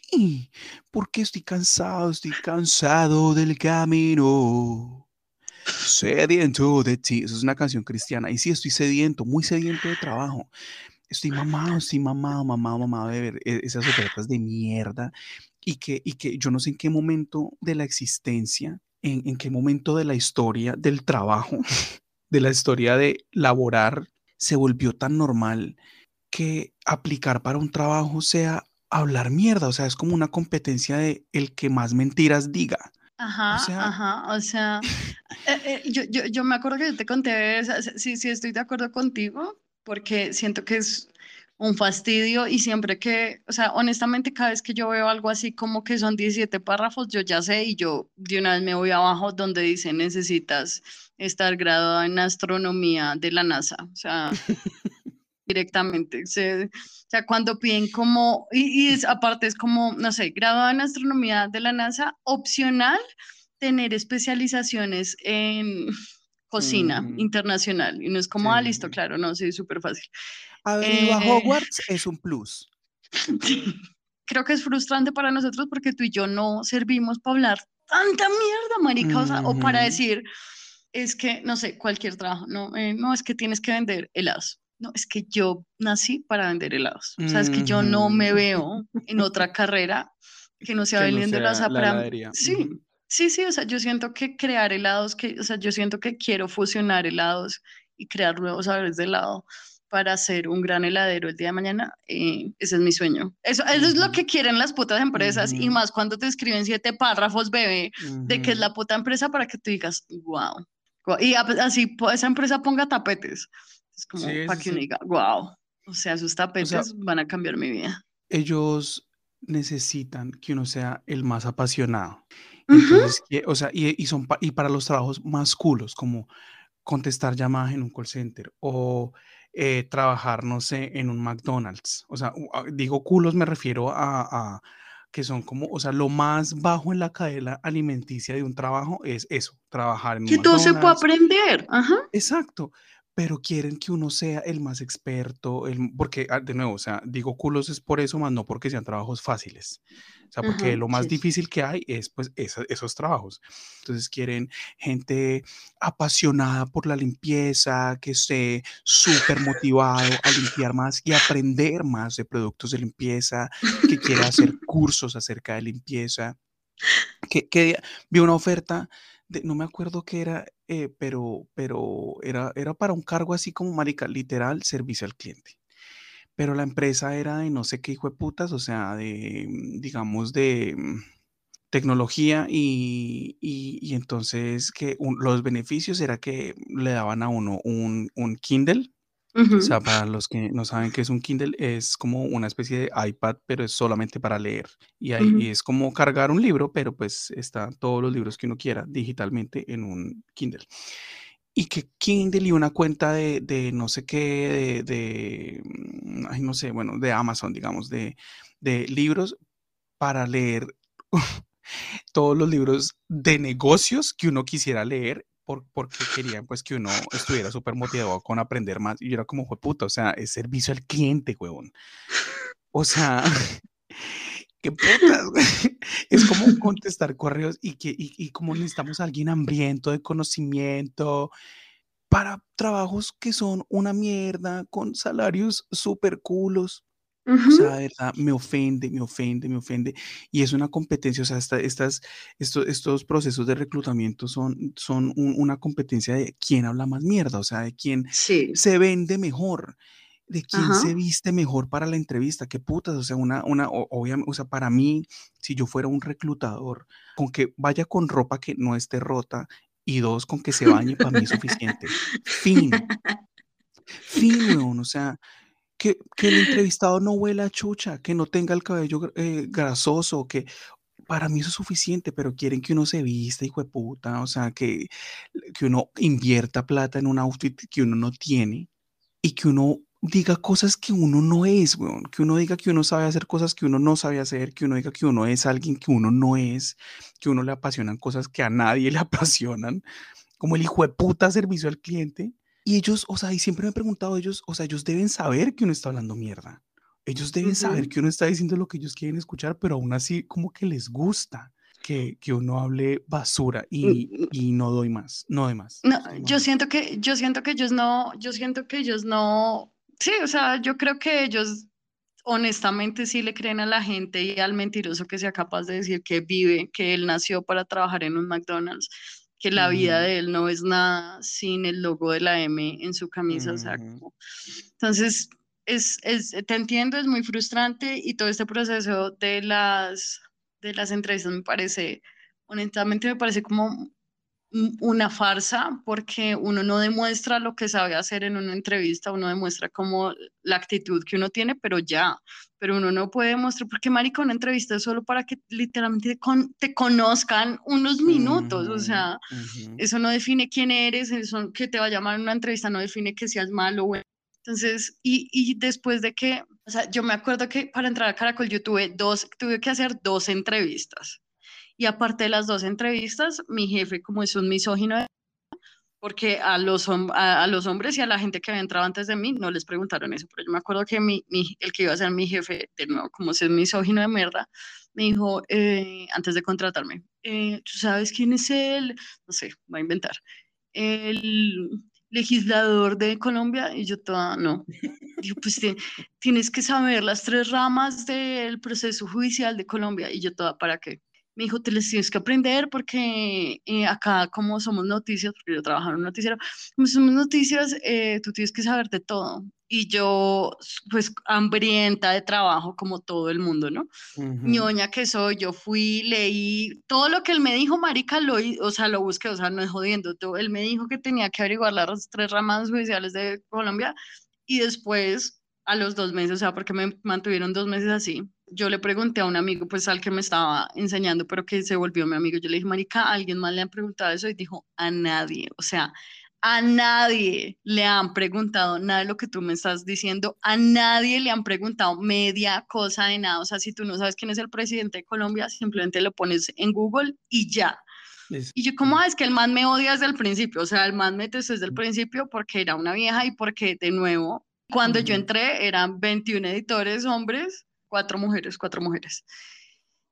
Porque estoy cansado, estoy cansado del camino. Sediento de ti. Eso es una canción cristiana. Y sí, estoy sediento, muy sediento de trabajo. Estoy mamado, estoy mamado, mamado, mamado de ver e, esas ofertas de mierda. Y que, y que yo no sé en qué momento de la existencia, en, en qué momento de la historia del trabajo, de la historia de laborar, se volvió tan normal que aplicar para un trabajo sea hablar mierda. O sea, es como una competencia de el que más mentiras diga. Ajá, ajá, o sea, eh, eh, yo, yo, yo, me acuerdo que yo te conté, sí, sí, estoy de acuerdo contigo, porque siento que es un fastidio y siempre que, o sea, honestamente, cada vez que yo veo algo así como que son 17 párrafos, yo ya sé y yo de una vez me voy abajo donde dice necesitas estar graduado en astronomía de la NASA, o sea, directamente. o sea, cuando piden como, y, y aparte es como, no sé, graduado en astronomía de la NASA, opcional tener especializaciones en cocina internacional. Y no es como, ah, listo, claro, no, sí, súper fácil. Haber ido a eh, Hogwarts es un plus. Creo que es frustrante para nosotros porque tú y yo no servimos para hablar tanta mierda, marica, o, para decir, es que, no sé, cualquier trabajo, no, eh, no, es que tienes que vender helados no, es que yo nací para vender helados. O sea, es que yo no me veo en otra carrera que no sea vendiendo helados. Sí, sí, sí, o sea, yo siento que crear helados, que, o sea, yo siento que quiero fusionar helados y crear nuevos sabores de helado para ser un gran heladero el día de mañana, eh, ese es mi sueño. Eso, eso es lo que quieren las putas empresas y más cuando te escriben siete párrafos, bebé, de que es la puta empresa para que tú digas, wow. Y así esa empresa ponga tapetes. Es como para que uno diga, wow, o sea, sus tapetes van a cambiar mi vida. Ellos necesitan que uno sea el más apasionado. Entonces, o sea, y, son y para los trabajos más culos, como contestar llamadas en un call center o eh, trabajar, no sé, en un McDonald's. O sea, digo culos, me refiero a, que son como, o sea, lo más bajo en la cadena alimenticia de un trabajo es eso, trabajar en un Que todo se puede aprender. Ajá. Exacto pero quieren que uno sea el más experto, el, porque, ah, de nuevo, o sea, digo culos es por eso, más no porque sean trabajos fáciles. O sea, porque lo más difícil que hay es, pues, esos trabajos. Entonces quieren gente apasionada por la limpieza, que esté súper motivado a limpiar más y aprender más de productos de limpieza, que quiera hacer cursos acerca de limpieza. Que, que vi una oferta no me acuerdo qué era, eh, pero, pero era, era para un cargo así como marica, literal, servicio al cliente. Pero la empresa era de no sé qué hijo de putas, o sea, de, mm, digamos, de mm, tecnología y, y, entonces que los beneficios era que le daban a uno un, un Kindle o sea, para los que no saben qué es un Kindle, es como una especie de iPad, pero es solamente para leer. Y ahí es como cargar un libro, pero pues están todos los libros que uno quiera digitalmente en un Kindle. Y que Kindle y una cuenta de, no sé qué, de, mm, ay, no sé, bueno, de Amazon, digamos, de, de libros para leer todos los libros de negocios que uno quisiera leer porque querían pues que uno estuviera súper motivado con aprender más. Y yo era como, fue puta, o sea, es servicio al cliente, huevón. O sea, qué putas, Es como contestar correos y, que, y, y como necesitamos a alguien hambriento de conocimiento para trabajos que son una mierda, con salarios súper culos. O sea, de verdad, me ofende, me ofende, me ofende. Y es una competencia, o sea, estas, estos, estos procesos de reclutamiento son, son una competencia de quién habla más mierda, o sea, de quién se vende mejor, de quién se viste mejor para la entrevista. Qué putas, o sea, una, una, obviamente, o sea, para mí, si yo fuera un reclutador, con que vaya con ropa que no esté rota y dos, con que se bañe, para mí es suficiente. Fin. Fin, weón, o sea, que, el entrevistado no huela a chucha, que no tenga el cabello eh, grasoso, que para mí eso es suficiente, pero quieren que uno se vista, hijo de puta, o sea, que, que uno invierta plata en un outfit que uno no tiene y que uno diga cosas que uno no es, weón. que uno diga que uno sabe hacer cosas que uno no sabe hacer, que uno diga que uno es alguien que uno no es, que uno le apasionan cosas que a nadie le apasionan, como el hijo de puta servicio al cliente. Y ellos, o sea, y siempre me he preguntado, ellos, o sea, ellos deben saber que uno está hablando mierda. Ellos deben saber que uno está diciendo lo que ellos quieren escuchar, pero aún así como que les gusta que, que uno hable basura y, mm, mm. y, no doy más, no doy más. No, yo siento que, yo siento que ellos no, yo siento que ellos no, sí, o sea, yo creo que ellos honestamente sí le creen a la gente y al mentiroso que sea capaz de decir que vive, que él nació para trabajar en un McDonald's que la vida de él no es nada sin el logo de la M en su camisa. o sea, entonces, es, es, te entiendo, es muy frustrante y todo este proceso de las, de las entrevistas me parece, honestamente me parece como una farsa porque uno no demuestra lo que sabe hacer en una entrevista, uno demuestra como la actitud que uno tiene, pero ya, pero uno no puede demostrar, porque marica, una entrevista es solo para que literalmente te conozcan unos minutos, o sea, eso no define quién eres, eso que te va a llamar en una entrevista no define que seas malo, bueno. Entonces, y, y después de que, o sea, yo me acuerdo que para entrar a Caracol yo tuve dos, tuve que hacer dos entrevistas y aparte de las dos entrevistas, mi jefe, como es un misógino, porque a los, a, los hombres y a la gente que había entrado antes de mí no les preguntaron eso, pero yo me acuerdo que mi, el que iba a ser mi jefe, de nuevo, como es un misógino de mierda, me dijo, eh, antes de contratarme, eh, ¿tú sabes quién es él? No sé, va a inventar. El legislador de Colombia y yo toda no. Dijo, pues tienes que saber las tres ramas del proceso judicial de Colombia y yo toda, ¿para qué? Me dijo, te les tienes que aprender porque eh, acá como somos noticias, porque yo trabajo en un noticiero, como somos noticias, eh, tú tienes que saber de todo. Y yo, pues, hambrienta de trabajo como todo el mundo, ¿no? ñoña que soy, yo fui, leí todo lo que él me dijo, marica, lo, o sea, lo busqué, o sea, no es jodiendo, todo. él me dijo que tenía que averiguar las tres ramas judiciales de Colombia y después, a los dos meses, o sea, porque me mantuvieron dos meses así, yo le pregunté a un amigo, pues al que me estaba enseñando, pero que se volvió mi amigo, yo le dije, Marica, ¿a alguien más le han preguntado eso? Y dijo, a nadie, o sea, a nadie le han preguntado nada de lo que tú me estás diciendo, a nadie le han preguntado media cosa de nada, o sea, si tú no sabes quién es el presidente de Colombia, simplemente lo pones en Google y ya. Y yo como, ah, es que el man me odia desde el principio, o sea, el man me detestó desde el principio porque era una vieja y porque, de nuevo, cuando yo entré eran 21 editores hombres, cuatro mujeres, cuatro mujeres.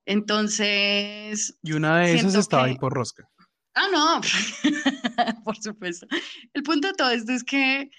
Entonces... Y una de esas estaba ahí por rosca. Ah, no, por supuesto. El punto de todo esto es que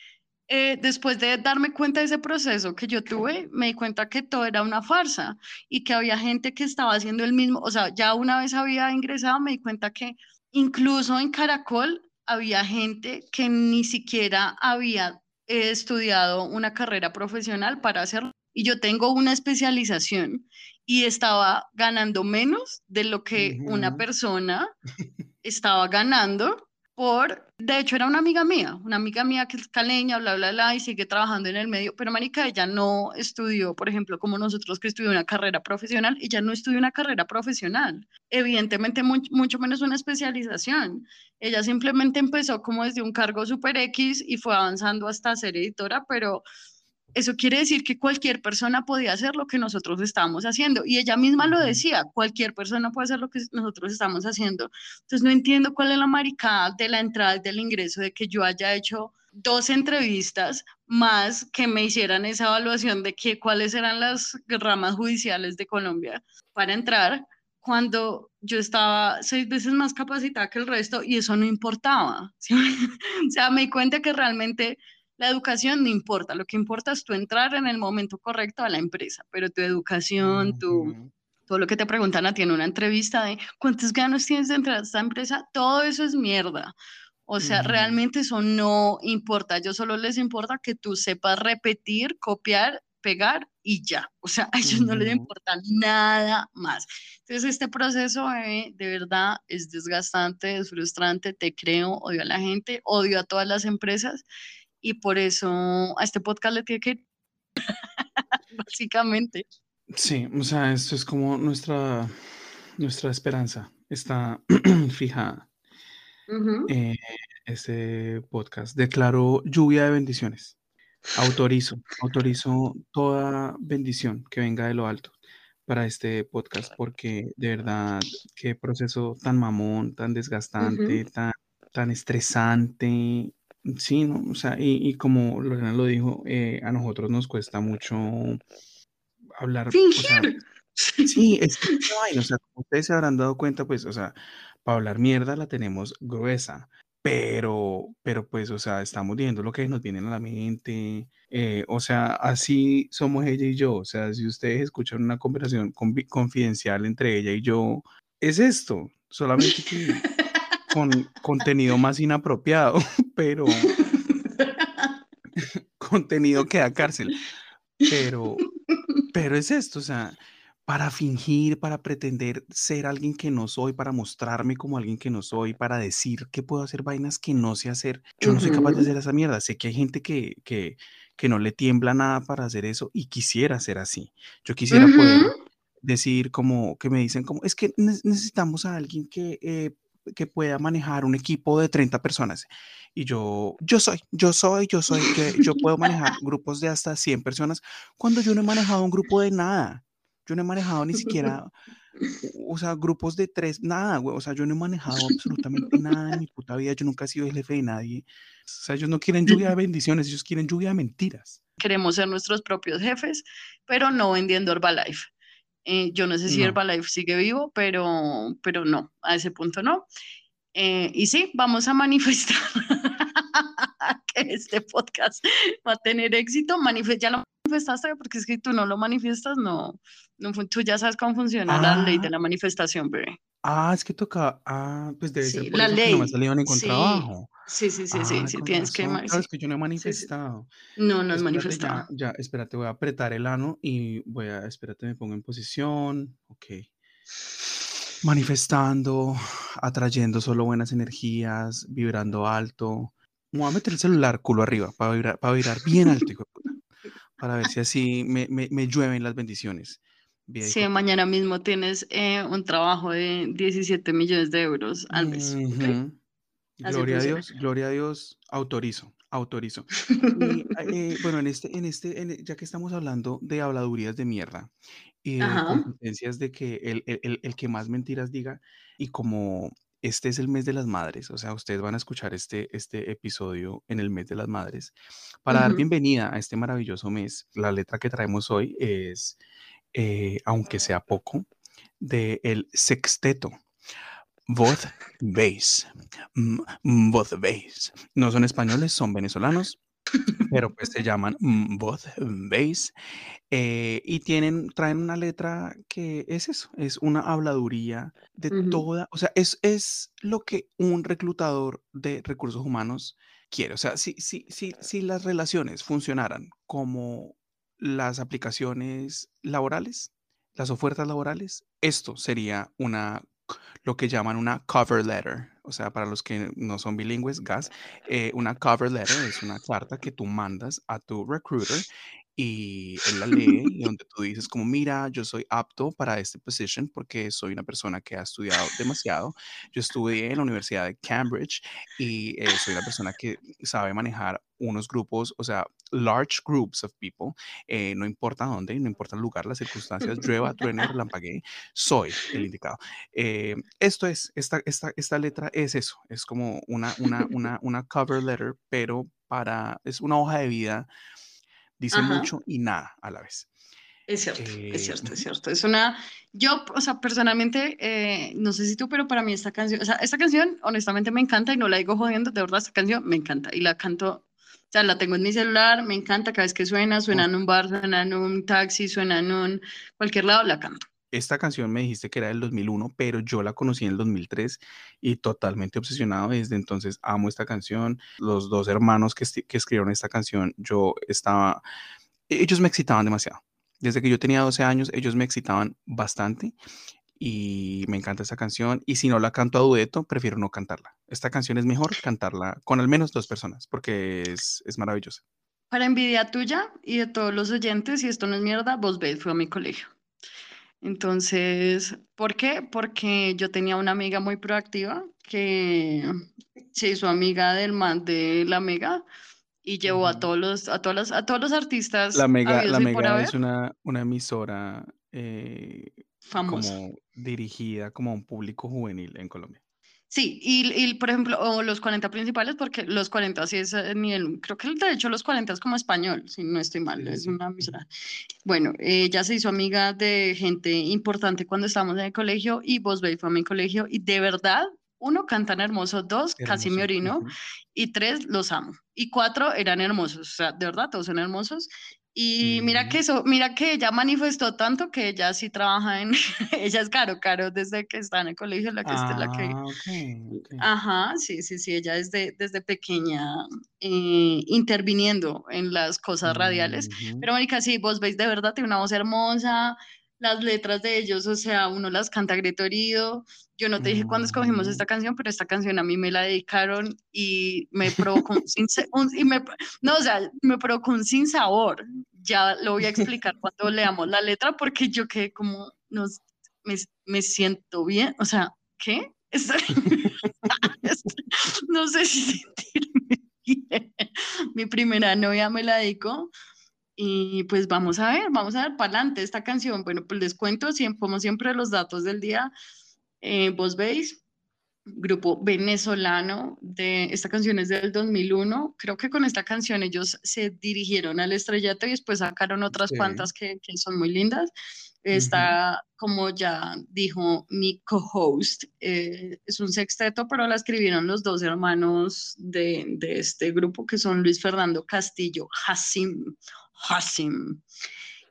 eh, después de darme cuenta de ese proceso que yo tuve, me di cuenta que todo era una farsa y que había gente que estaba haciendo el mismo, o sea, ya una vez había ingresado, me di cuenta que incluso en Caracol había gente que ni siquiera había eh, estudiado una carrera profesional para hacerlo. Y yo tengo una especialización y estaba ganando menos de lo que una persona estaba ganando por, de hecho era una amiga mía, una amiga mía que es caleña, bla, bla, bla, y sigue trabajando en el medio, pero Marica, ella no estudió, por ejemplo, como nosotros que estudió una carrera profesional, ella no estudió una carrera profesional, evidentemente mucho menos una especialización. Ella simplemente empezó como desde un cargo super X y fue avanzando hasta ser editora, pero eso quiere decir que cualquier persona podía hacer lo que nosotros estábamos haciendo. Y ella misma lo decía, cualquier persona puede hacer lo que nosotros estamos haciendo. Entonces no entiendo cuál es la maricada de la entrada del ingreso, de que yo haya hecho dos entrevistas más que me hicieran esa evaluación de que, cuáles eran las ramas judiciales de Colombia para entrar cuando yo estaba seis veces más capacitada que el resto y eso no importaba. o sea, me di cuenta que realmente la educación no importa, lo que importa es tu entrar en el momento correcto a la empresa, pero tu educación, tu, todo lo que te preguntan a ti en una entrevista de cuántos ganos tienes de entrar a esta empresa, todo eso es mierda. O sea, realmente eso no importa, yo solo les importa que tú sepas repetir, copiar, pegar y ya. O sea, a ellos no les importa nada más. Entonces, este proceso de verdad es desgastante, es frustrante, te creo, odio a la gente, odio a todas las empresas y por eso a este podcast le tiene que básicamente. Sí, o sea, esto es como nuestra, nuestra esperanza está fijada. en este podcast. Declaro lluvia de bendiciones. Autorizo, autorizo toda bendición que venga de lo alto para este podcast, porque de verdad, qué proceso tan mamón, tan desgastante, tan, tan estresante, Sí, ¿no? O sea, y, como Lorena lo dijo, eh, a nosotros nos cuesta mucho hablar. sí, es que o sea, como ustedes se habrán dado cuenta, pues, o sea, para hablar mierda la tenemos gruesa, pero, pero pues, o sea, estamos viendo lo que nos viene a la mente, eh, o sea, así somos ella y yo, o sea, si ustedes escuchan una conversación confidencial entre ella y yo, es esto, solamente que con contenido más inapropiado, pero contenido que da cárcel. Pero, pero es esto, o sea, para fingir, para pretender ser alguien que no soy, para mostrarme como alguien que no soy, para decir que puedo hacer vainas que no sé hacer. Yo no soy capaz de hacer esa mierda. Sé que hay gente que, que, que no le tiembla nada para hacer eso y quisiera ser así. Yo quisiera poder decir como que me dicen como, es que necesitamos a alguien que eh, que pueda manejar un equipo de 30 personas. Y yo, yo soy, yo soy, yo soy, que yo puedo manejar grupos de hasta 100 personas cuando yo no he manejado un grupo de nada. Yo no he manejado ni siquiera, o sea, grupos de tres, nada, güey. O sea, yo no he manejado absolutamente nada en mi puta vida. Yo nunca he sido el jefe de nadie. O sea, ellos no quieren lluvia de bendiciones, ellos quieren lluvia de mentiras. Queremos ser nuestros propios jefes, pero no vendiendo Herbalife. Eh, yo no sé si Herbalife sigue vivo, pero, pero no, a ese punto no. Eh, y sí, vamos a manifestar que este podcast va a tener éxito. ya lo manifestaste, porque es que tú no lo manifiestas, no, no tú ya sabes cómo funciona la ley de ah. la manifestación, bebé. Ah, es que toca, ah, pues debe ser por la ley. no me ha salido ningún trabajo. Sí, sí, sí, sí, sí, tienes que... Sabes que yo no he manifestado. No, no has manifestado. Ya, espérate, voy a apretar el ano y voy a, espérate, me pongo en posición, ok. Manifestando, atrayendo solo buenas energías, vibrando alto. Me voy a meter el celular culo arriba para vibrar, para vibrar bien alto, hijo de puta, para ver si así me, me, me llueven las bendiciones. Sí, mañana mismo tienes eh, un trabajo de 17 millones de euros al mes. Gloria a Dios, gloria a Dios, autorizo, autorizo. Eh, bueno, en este, en este, ya que estamos hablando de habladurías de mierda y de competencias de que el, el, el, que más mentiras diga y como este es el mes de las madres, o sea, ustedes van a escuchar este, este episodio en el mes de las madres. Para dar bienvenida a este maravilloso mes, la letra que traemos hoy es, eh, aunque sea poco, de el sexteto. Voz Bass. Voz Bass. No son españoles, son venezolanos pero pues se llaman Voz Bass eh, y tienen, traen una letra que es eso, es una habladuría de toda, o sea, es, es lo que un reclutador de recursos humanos quiere. O sea, si, si, si, si las relaciones funcionaran como las aplicaciones laborales, las ofertas laborales, esto sería una lo que llaman una cover letter. O sea, para los que no son bilingües, gas, eh, una cover letter es una carta que tú mandas a tu recruiter y él la lee y donde tú dices como, mira, yo soy apto para este position porque soy una persona que ha estudiado demasiado. Yo estudié en la Universidad de Cambridge y eh, soy una persona que sabe manejar unos grupos, o sea, large groups of people, eh, no importa dónde, no importa el lugar, las circunstancias, llueva, truene, relampaguee, soy el indicado. Eh, esto es, esta, esta, esta letra es eso, es como una, una, una, una cover letter, pero para, es una hoja de vida Dice mucho y nada a la vez. Es cierto, es eh, cierto, es cierto. Es una, yo, o sea, personalmente, eh, no sé si tú, pero para mí esta canción, o sea, esta canción honestamente me encanta y no la digo jodiendo, de verdad, esta canción me encanta y la canto, o sea, la tengo en mi celular, me encanta cada vez que suena, suena en un bar, suena en un taxi, suena en un cualquier lado, la canto esta canción me dijiste que era del 2001, pero yo la conocí en el 2003 y totalmente obsesionado desde entonces amo esta canción. Los dos hermanos que, que escribieron esta canción, yo estaba, ellos me excitaban demasiado. Desde que yo tenía 12 años, ellos me excitaban bastante y me encanta esta canción. Y si no la canto a dueto, prefiero no cantarla. Esta canción es mejor cantarla con al menos dos personas porque es, es maravillosa. Para envidia tuya y de todos los oyentes, y esto no es mierda, vos ves, fue a mi colegio. Entonces, ¿por qué? Porque yo tenía una amiga muy proactiva que se hizo amiga del man de la Mega y llevó a todos los, a todas a todos los artistas. La Mega, la Mega es una, una emisora eh, Famosa. como dirigida como a un público juvenil en Colombia. Sí, y, y, por ejemplo, o los 40 principales, porque los 40 sí es eh, nivel, creo que de hecho los 40 es como español, si no estoy mal, es una misma. Bueno, ella se hizo amiga de gente importante cuando estábamos en el colegio y vos fue a mi colegio y de verdad, uno, cantan hermosos, dos, casi me orino, y tres, los amo. Y cuatro, eran hermosos, o sea, de verdad, todos son hermosos. Y mira que eso, mira que ella manifestó tanto que ella sí trabaja en, ella es caro, caro desde que está en el colegio, la que ah, la que, ah, ajá, sí, sí, sí, ella es desde pequeña eh, interviniendo en las cosas radiales, pero Mónica, sí, vos veis de verdad, tiene una voz hermosa, las letras de ellos, o sea, uno las canta a grito herido. Yo no te dije cuándo escogimos esta mm. canción, pero esta canción a mí me la dedicaron y me provocó un, y me, no, o sea, me provocó un sin sabor. Ya lo voy a explicar cuando leamos la letra, porque yo que como nos, me, me siento bien, o sea, ¿qué? no sé si sentirme bien. Mi primera novia me la dedicó y pues vamos a ver, vamos a ver para adelante esta canción. Bueno, pues les cuento, siempre, como siempre, los datos del día. Eh, vos veis, grupo venezolano, de esta canción es del 2001. Creo que con esta canción ellos se dirigieron al estrellato y después sacaron otras cuantas que, que, son muy lindas. Está, como ya dijo mi co-host, eh, es un sexteto, pero la escribieron los dos hermanos de, de este grupo que son Luis Fernando Castillo Hassim Hassim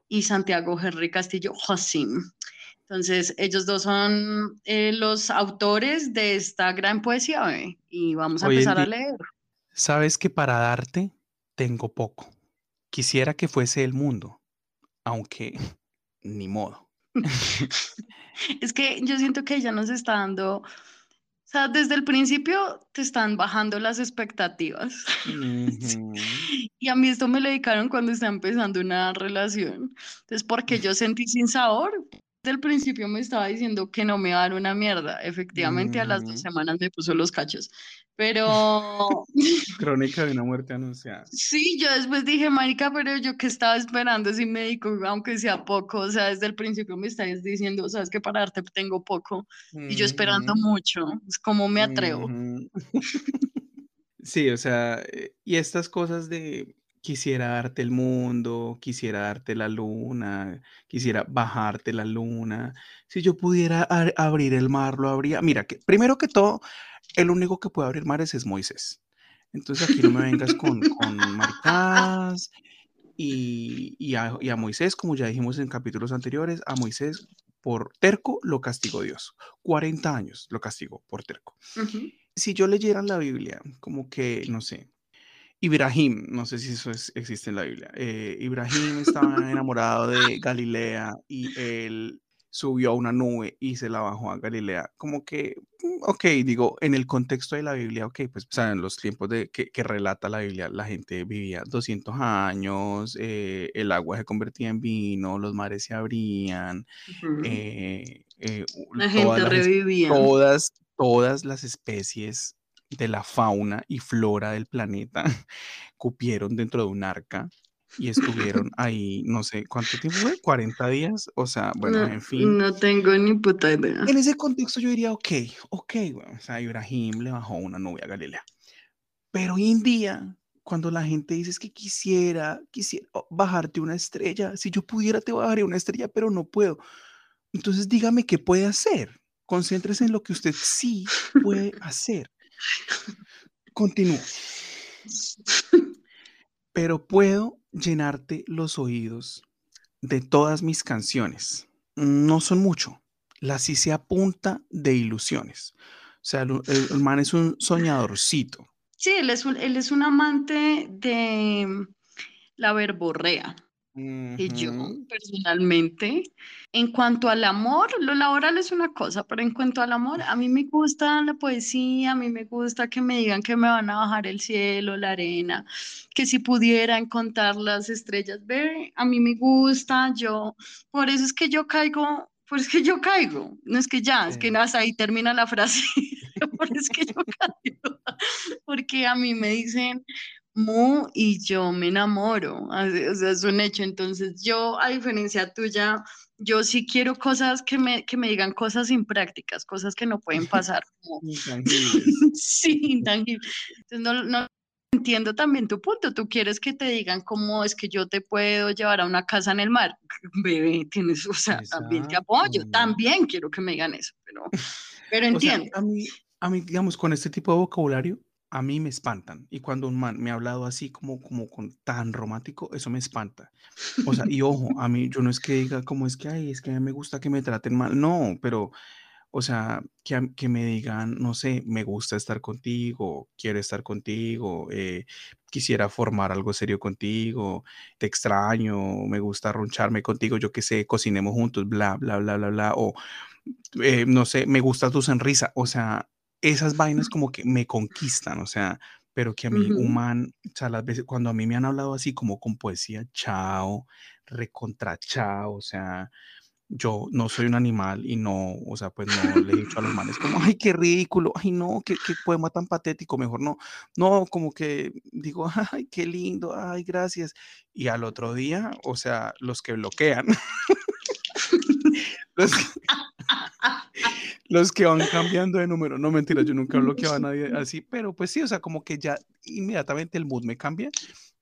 y Santiago Henry Castillo Hassim. Entonces, ellos dos son eh, los autores de esta gran poesía y vamos a empezar a leer. Sabes que para darte tengo poco. Quisiera que fuese el mundo, aunque ni modo. es que yo siento que ella nos está dando o sea, desde el principio te están bajando las expectativas. y a mí esto me lo dedicaron cuando está empezando una relación. Entonces, porque yo sentí sin sabor, del principio me estaba diciendo que no me iba a dar una mierda. Efectivamente, a las dos Mm. semanas me puso los cachos. Pero Crónica de una muerte anunciada. sí, yo después dije, marica, pero yo que estaba esperando ese médico, aunque sea poco. O sea, desde el principio me estáis diciendo, sabes que para darte tengo poco. Y yo esperando mucho. Es como me atrevo. Sí, o sea, eh, y estas cosas de quisiera darte el mundo, quisiera darte la luna, quisiera bajarte la luna. Si yo pudiera abrir el mar, lo abría. Mira, que primero que todo, el único que puede abrir mares es Moisés. Entonces aquí no me vengas con, con y, y a, y a Moisés, como ya dijimos en capítulos anteriores, a Moisés por terco lo castigó Dios. 40 años lo castigó por terco si yo leyera la Biblia, como que, no sé, Ibrahim, no sé si eso es- existe en la Biblia, eh, Ibrahim estaba enamorado de Galilea y él subió a una nube y se la bajó a Galilea. Como que, mm, ok, digo, en el contexto de la Biblia, ok, pues, o sea, en los tiempos de, que, que relata la Biblia, la gente vivía 200 años, eh, el agua se convertía en vino, los mares se abrían, eh, eh, La gente las es- revivía. todas, todas las especies de la fauna y flora del planeta cupieron dentro de un arca y estuvieron ahí, no sé cuánto tiempo fue, 40 días, o sea, bueno, No, en fin. no tengo ni puta idea. En ese contexto yo diría, ok, ok, bueno, o sea, Ibrahim le bajó una nube a Galilea. Pero hoy en día, cuando la gente dice es que quisiera, quisiera bajarte una estrella, si yo pudiera te bajaría una estrella, pero no puedo. Entonces dígame qué puede hacer. Concéntrese en lo que usted sí puede hacer. Continúo. Pero puedo llenarte los oídos de todas mis canciones. No son mucho. La sí se apunta de ilusiones. O sea, el, el- man es un soñadorcito. Sí, él es un, él es un amante de la verborrea. Que yo personalmente, en cuanto al amor, lo laboral es una cosa, pero en cuanto al amor, a mí me gusta la poesía, a mí me gusta que me digan que me van a bajar el cielo, la arena, que si pudieran contar las estrellas, ve, a mí me gusta, yo, por eso es que yo caigo, por eso es que yo caigo, no es que ya, es que hasta ahí termina la frase, por eso es que yo caigo, porque a mí me dicen, Mu y yo me enamoro, o sea, es un hecho. Entonces, yo, a diferencia tuya, yo sí quiero cosas que me, que me digan cosas imprácticas, cosas que no pueden pasar, Intangibles. sí, intangibles. Entonces, no, no entiendo también tu punto. Tú quieres que te digan cómo es que yo te puedo llevar a una casa en el mar. Bebé, tienes, o sea, también te apoyo, Exacto. también quiero que me digan eso, pero, pero O sea, entiendo. a mí, a mí, digamos, con este tipo de vocabulario, a mí me espantan. Y cuando un man me ha hablado así como, como con tan romántico, eso me espanta. O sea, y ojo, a mí yo no es que diga como es que, ay, es que a mí me gusta que me traten mal. No, pero, o sea, que, que me digan, no sé, me gusta estar contigo, quiero estar contigo, eh, quisiera formar algo serio contigo, te extraño, me gusta roncharme contigo, yo qué sé, cocinemos juntos, bla, bla, bla, bla, bla. O, eh, no sé, me gusta tu sonrisa. O sea, esas vainas como que me conquistan, o sea, pero que a mí, Ujú. un man, o sea, las veces, cuando a mí me han hablado así como con poesía, chao, recontra chao, o sea, yo no soy un animal y no, o sea, pues no le he dicho a los manes como, ay, qué ridículo, ay, no, qué, qué poema tan patético, mejor no, no, como que digo, ay, qué lindo, ay, gracias. Y al otro día, o sea, los que bloquean, los que, los que van cambiando de número, no mentira, yo nunca bloqueaba a nadie así, pero pues sí, o sea, como que ya inmediatamente el mood me cambia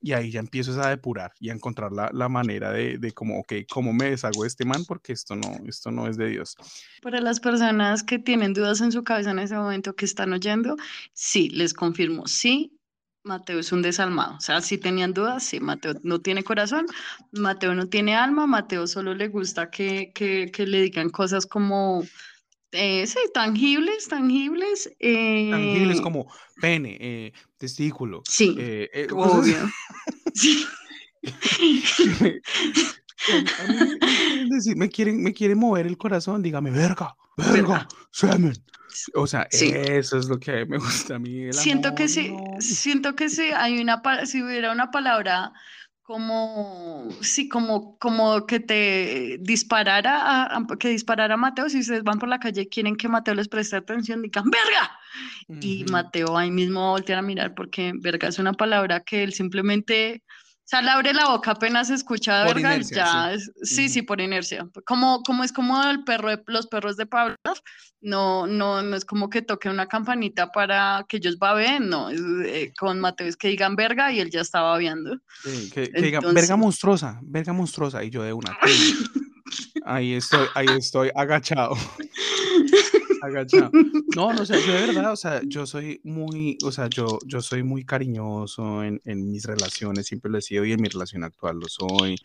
y ahí ya empiezo a depurar y a encontrar la, la manera de, de como, ok, ¿cómo me deshago de este man? Porque esto no, esto no es de Dios. Para las personas que tienen dudas en su cabeza en ese momento que están oyendo, sí, les confirmo, sí, Mateo es un desalmado. O sea, si tenían dudas, sí, Mateo no tiene corazón, Mateo no tiene alma, Mateo solo le gusta que, que, que le digan cosas como, eh, sí, tangibles, tangibles. Tangibles eh, como pene, eh, testículo, sí, obvio. Sí. me- me me quieren, me quieren mover el corazón, dígame, verga, verga, Verga. semen. O sea, Sí. eso es lo que me gusta a mí. Siento que amor, sí, no. siento que sí, hay una, si hubiera una palabra como, sí, como, como que te disparara, a, que disparara a Mateo, si ustedes van por la calle quieren que Mateo les preste atención, digan, verga. Y Mateo ahí mismo va a voltear a mirar porque verga es una palabra que él simplemente o sea, le abre la boca apenas escucha de verga, ya sí. sí, sí, por inercia. Como, como es como el perro de, los perros de Pablo, no, no, no es como que toque una campanita para que ellos baben, no, eh, con Mateo es que digan verga y él ya estaba viendo. Sí, que, digan verga monstruosa, verga monstruosa, y yo de una. ahí estoy, ahí estoy agachado. No, no, o sea, yo de verdad, o sea, yo soy muy, o sea, yo, yo soy muy cariñoso en, en mis relaciones, siempre lo he sido y en mi relación actual lo soy.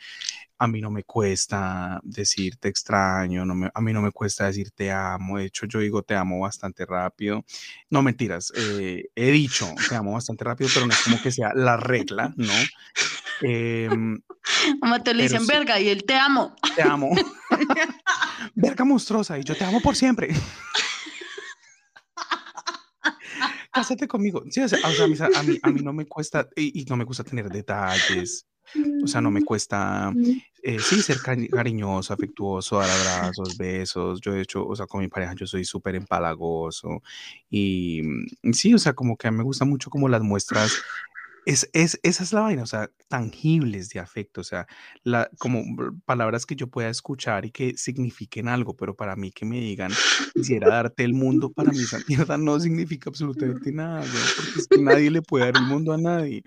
A mí no me cuesta decir te extraño, no me, a mí no me cuesta decir te amo. De hecho, yo digo te amo bastante rápido. No mentiras, eh, he dicho te amo bastante rápido, pero no es como que sea la regla, ¿no? Eh, Mamá te le dicen verga y él te amo. Te amo. verga monstruosa y yo te amo por siempre cásate conmigo. Sí, o sea, a, mí, a, mí, no me cuesta, y, no me gusta tener detalles. O sea, no me cuesta, eh, sí, ser cariñoso, afectuoso, dar abrazos, besos. Yo, de hecho, o sea, con mi pareja yo soy súper empalagoso. Y sí, o sea, como que a mí me gusta mucho como las muestras es, es, esa es la vaina, o sea, tangibles de afecto, o sea, la, como palabras que yo pueda escuchar y que signifiquen algo, pero para mí que me digan, quisiera darte el mundo, para mí esa mierda no significa absolutamente nada, porque es que nadie le puede dar el mundo a nadie.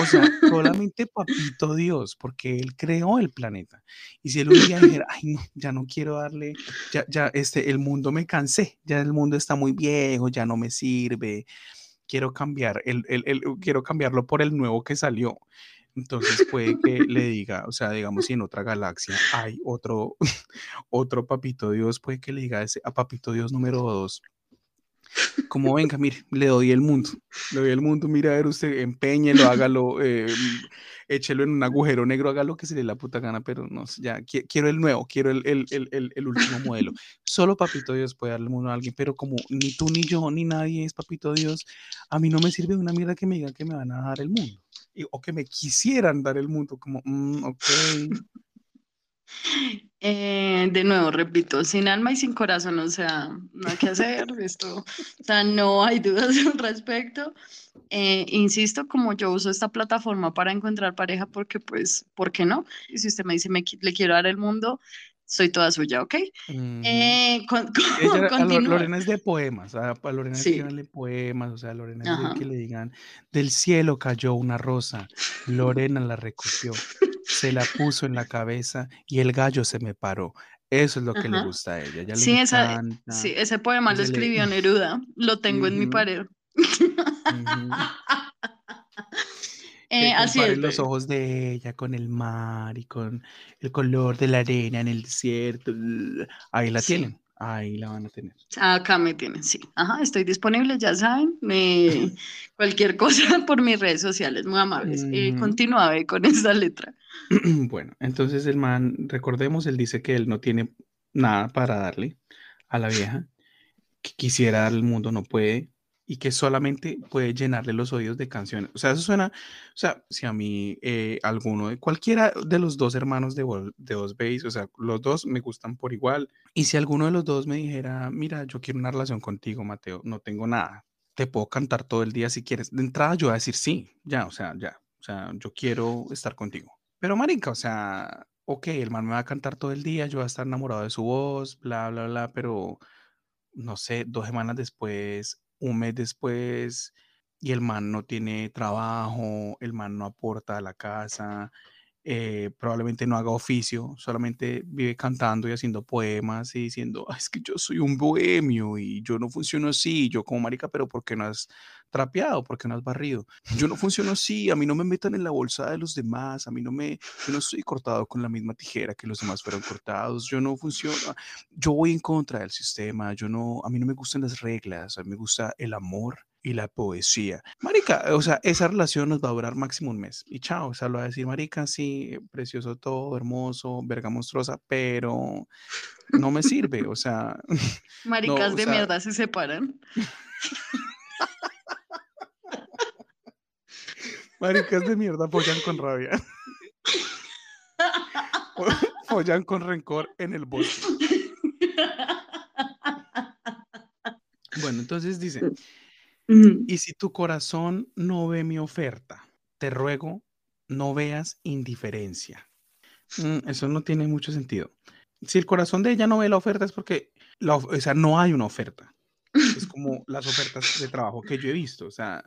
O sea, solamente papito Dios, porque Él creó el planeta. Y si Él un día dijera, ay, no, ya no quiero darle, ya, ya, este, el mundo me cansé, ya el mundo está muy viejo, ya no me sirve quiero cambiar, el, el, quiero cambiarlo por el nuevo que salió. Entonces puede que le diga, o sea, digamos, si en otra galaxia hay otro, otro papito Dios, puede que le diga ese, a papito Dios número dos, como venga, mire, le doy el mundo, le doy el mundo, mira, a ver, usted empeñelo, hágalo, eh, échelo en un agujero negro, haga lo que se le la puta gana, pero no, ya, quiero el nuevo, quiero el, el, el, el, último modelo. Solo Papito Dios puede darle el mundo a alguien, pero como ni tú, ni yo, ni nadie es Papito Dios, a mí no me sirve una mierda que me digan que me van a dar el mundo, o que me quisieran dar el mundo, como, mm, ok. Eh, de nuevo, repito, sin alma y sin corazón, o sea, no hay que hacer esto, o sea, no hay dudas al respecto. Eh, insisto, como yo uso esta plataforma para encontrar pareja, porque pues, ¿por qué no? Y si usted me dice, me, le quiero dar el mundo, soy toda suya, ¿ok? eh, con, Lorena es de poemas, a Lorena sí. es poemas, o sea, Lorena es de que le digan, del cielo cayó una rosa, Lorena la recogió, se la puso en la cabeza y el gallo se me paró. Eso es lo que le gusta a ella. sí, esa, sí, ese poema lo escribió Neruda, lo tengo en mi pared. eh, así es. los ojos de ella con el mar y con el color de la arena en el desierto. Ahí la tienen. Ahí la van a tener. Acá me tienen, sí. Ajá, estoy disponible, ya saben. cualquier cosa por mis redes sociales, muy amables. Eh, continúa con esta letra. bueno, entonces el man, recordemos, él dice que él no tiene nada para darle a la vieja, que quisiera darle el mundo, no puede, y que solamente puede llenarle los oídos de canciones. O sea, eso suena, o sea, si a mí eh, alguno de cualquiera de los dos hermanos de, de dos Bass, o sea, los dos me gustan por igual, y si alguno de los dos me dijera, mira, yo quiero una relación contigo, Mateo, no tengo nada, te puedo cantar todo el día si quieres. De entrada yo voy a decir sí, ya, o sea, ya, o sea, yo quiero estar contigo. Pero marica, o sea, ok, el man me va a cantar todo el día, yo voy a estar enamorado de su voz, bla, bla, bla, pero no sé, dos semanas después un mes después y el man no tiene trabajo, el man no aporta a la casa, eh, probablemente no haga oficio, solamente vive cantando y haciendo poemas y diciendo, es que yo soy un bohemio y yo no funciono así, yo como marica, pero ¿por qué no has trapeado? ¿Por qué no has barrido? Yo no funciono así, a mí no me metan en la bolsa de los demás, a mí no me, yo no estoy cortado con la misma tijera que los demás fueron cortados, yo no funciono, yo voy en contra del sistema, yo no, a mí no me gustan las reglas, a mí me gusta el amor y la poesía. Marica, o sea, esa relación nos va a durar máximo un mes. Y chao, o sea, lo va a decir, Marica, sí, precioso todo, hermoso, verga monstruosa, pero no me sirve, o sea. Maricas de mierda se separan. Maricas de mierda apoyan con rabia. follan con rencor en el bosque. Bueno, entonces dice, y si tu corazón no ve mi oferta, te ruego, no veas indiferencia. Mm, eso no tiene mucho sentido. Si el corazón de ella no ve la oferta es porque la, o sea, no hay una oferta. Es como las ofertas de trabajo que yo he visto. O sea,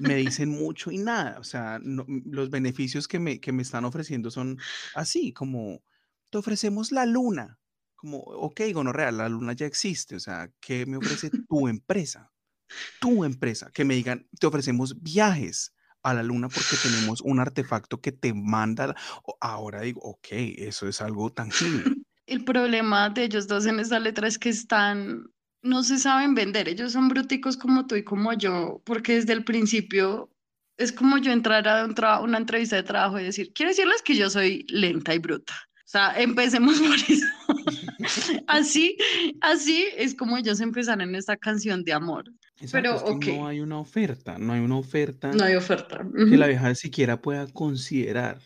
me dicen mucho y nada. O sea, los beneficios que me, que me están ofreciendo son así, como te ofrecemos la luna. Como, ok, gonorrea, la luna ya existe. O sea, ¿qué me ofrece tu empresa? Tu empresa. Que me digan, te ofrecemos viajes a la luna porque tenemos un artefacto que te manda. Ahora digo, ok, eso es algo tangible. El problema de ellos dos en esta letra es que están no se saben vender. Ellos son bruticos como tú y como yo, porque desde el principio es como yo entrar a una entrevista de trabajo y decir, quiero decirles que yo soy lenta y bruta. O sea, empecemos por eso. así, así es como ellos empezaron en esta canción de amor. Pero, no hay una oferta, no hay una oferta. No hay oferta. Que la vieja siquiera pueda considerar.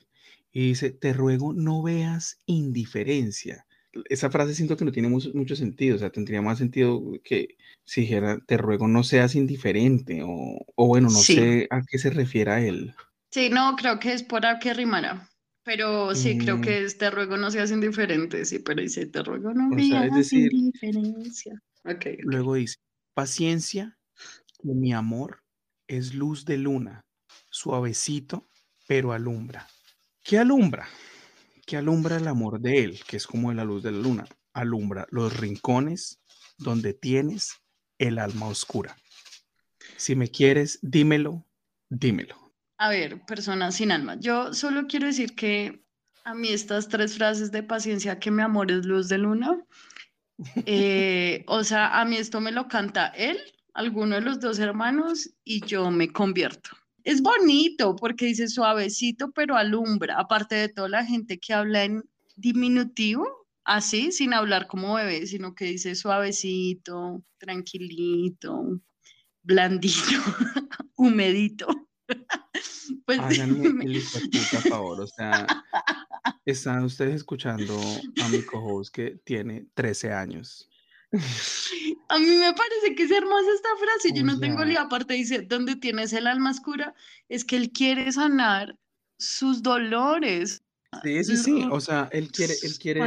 Y dice, te ruego no veas indiferencia esa frase siento que no tiene mucho, mucho, sentido, o sea, tendría más sentido que si dijera, te ruego no seas indiferente, o, o bueno, no sé a qué se refiere a él. Sí, no, creo que es por a que rimara, pero sí, creo mm. que es te ruego no seas indiferente, sí, pero dice te ruego no seas indiferencia. Okay, Luego dice, paciencia, mi amor es luz de luna, suavecito, pero alumbra. ¿Qué alumbra? que alumbra el amor de Él, que es como la luz de la luna, alumbra los rincones donde tienes el alma oscura. Si me quieres, dímelo, dímelo. A ver, personas sin alma, yo solo quiero decir que a mí estas tres frases de paciencia, que mi amor es luz de luna, eh, o sea, a mí esto me lo canta él, alguno de los dos hermanos, y yo me convierto es bonito porque dice suavecito, pero alumbra. Aparte de toda la gente que habla en diminutivo, así, sin hablar como bebé, sino que dice suavecito, tranquilito, blandito, humedito. pues, Háganme el puta favor, o sea, están ustedes escuchando a mi co que tiene 13 años. A mí me parece que es hermosa esta frase. Yo no tengo lío. Aparte dice, donde tienes el alma oscura, es que él quiere sanar sus dolores. Sí, sí, sí. O sea, él quiere, él quiere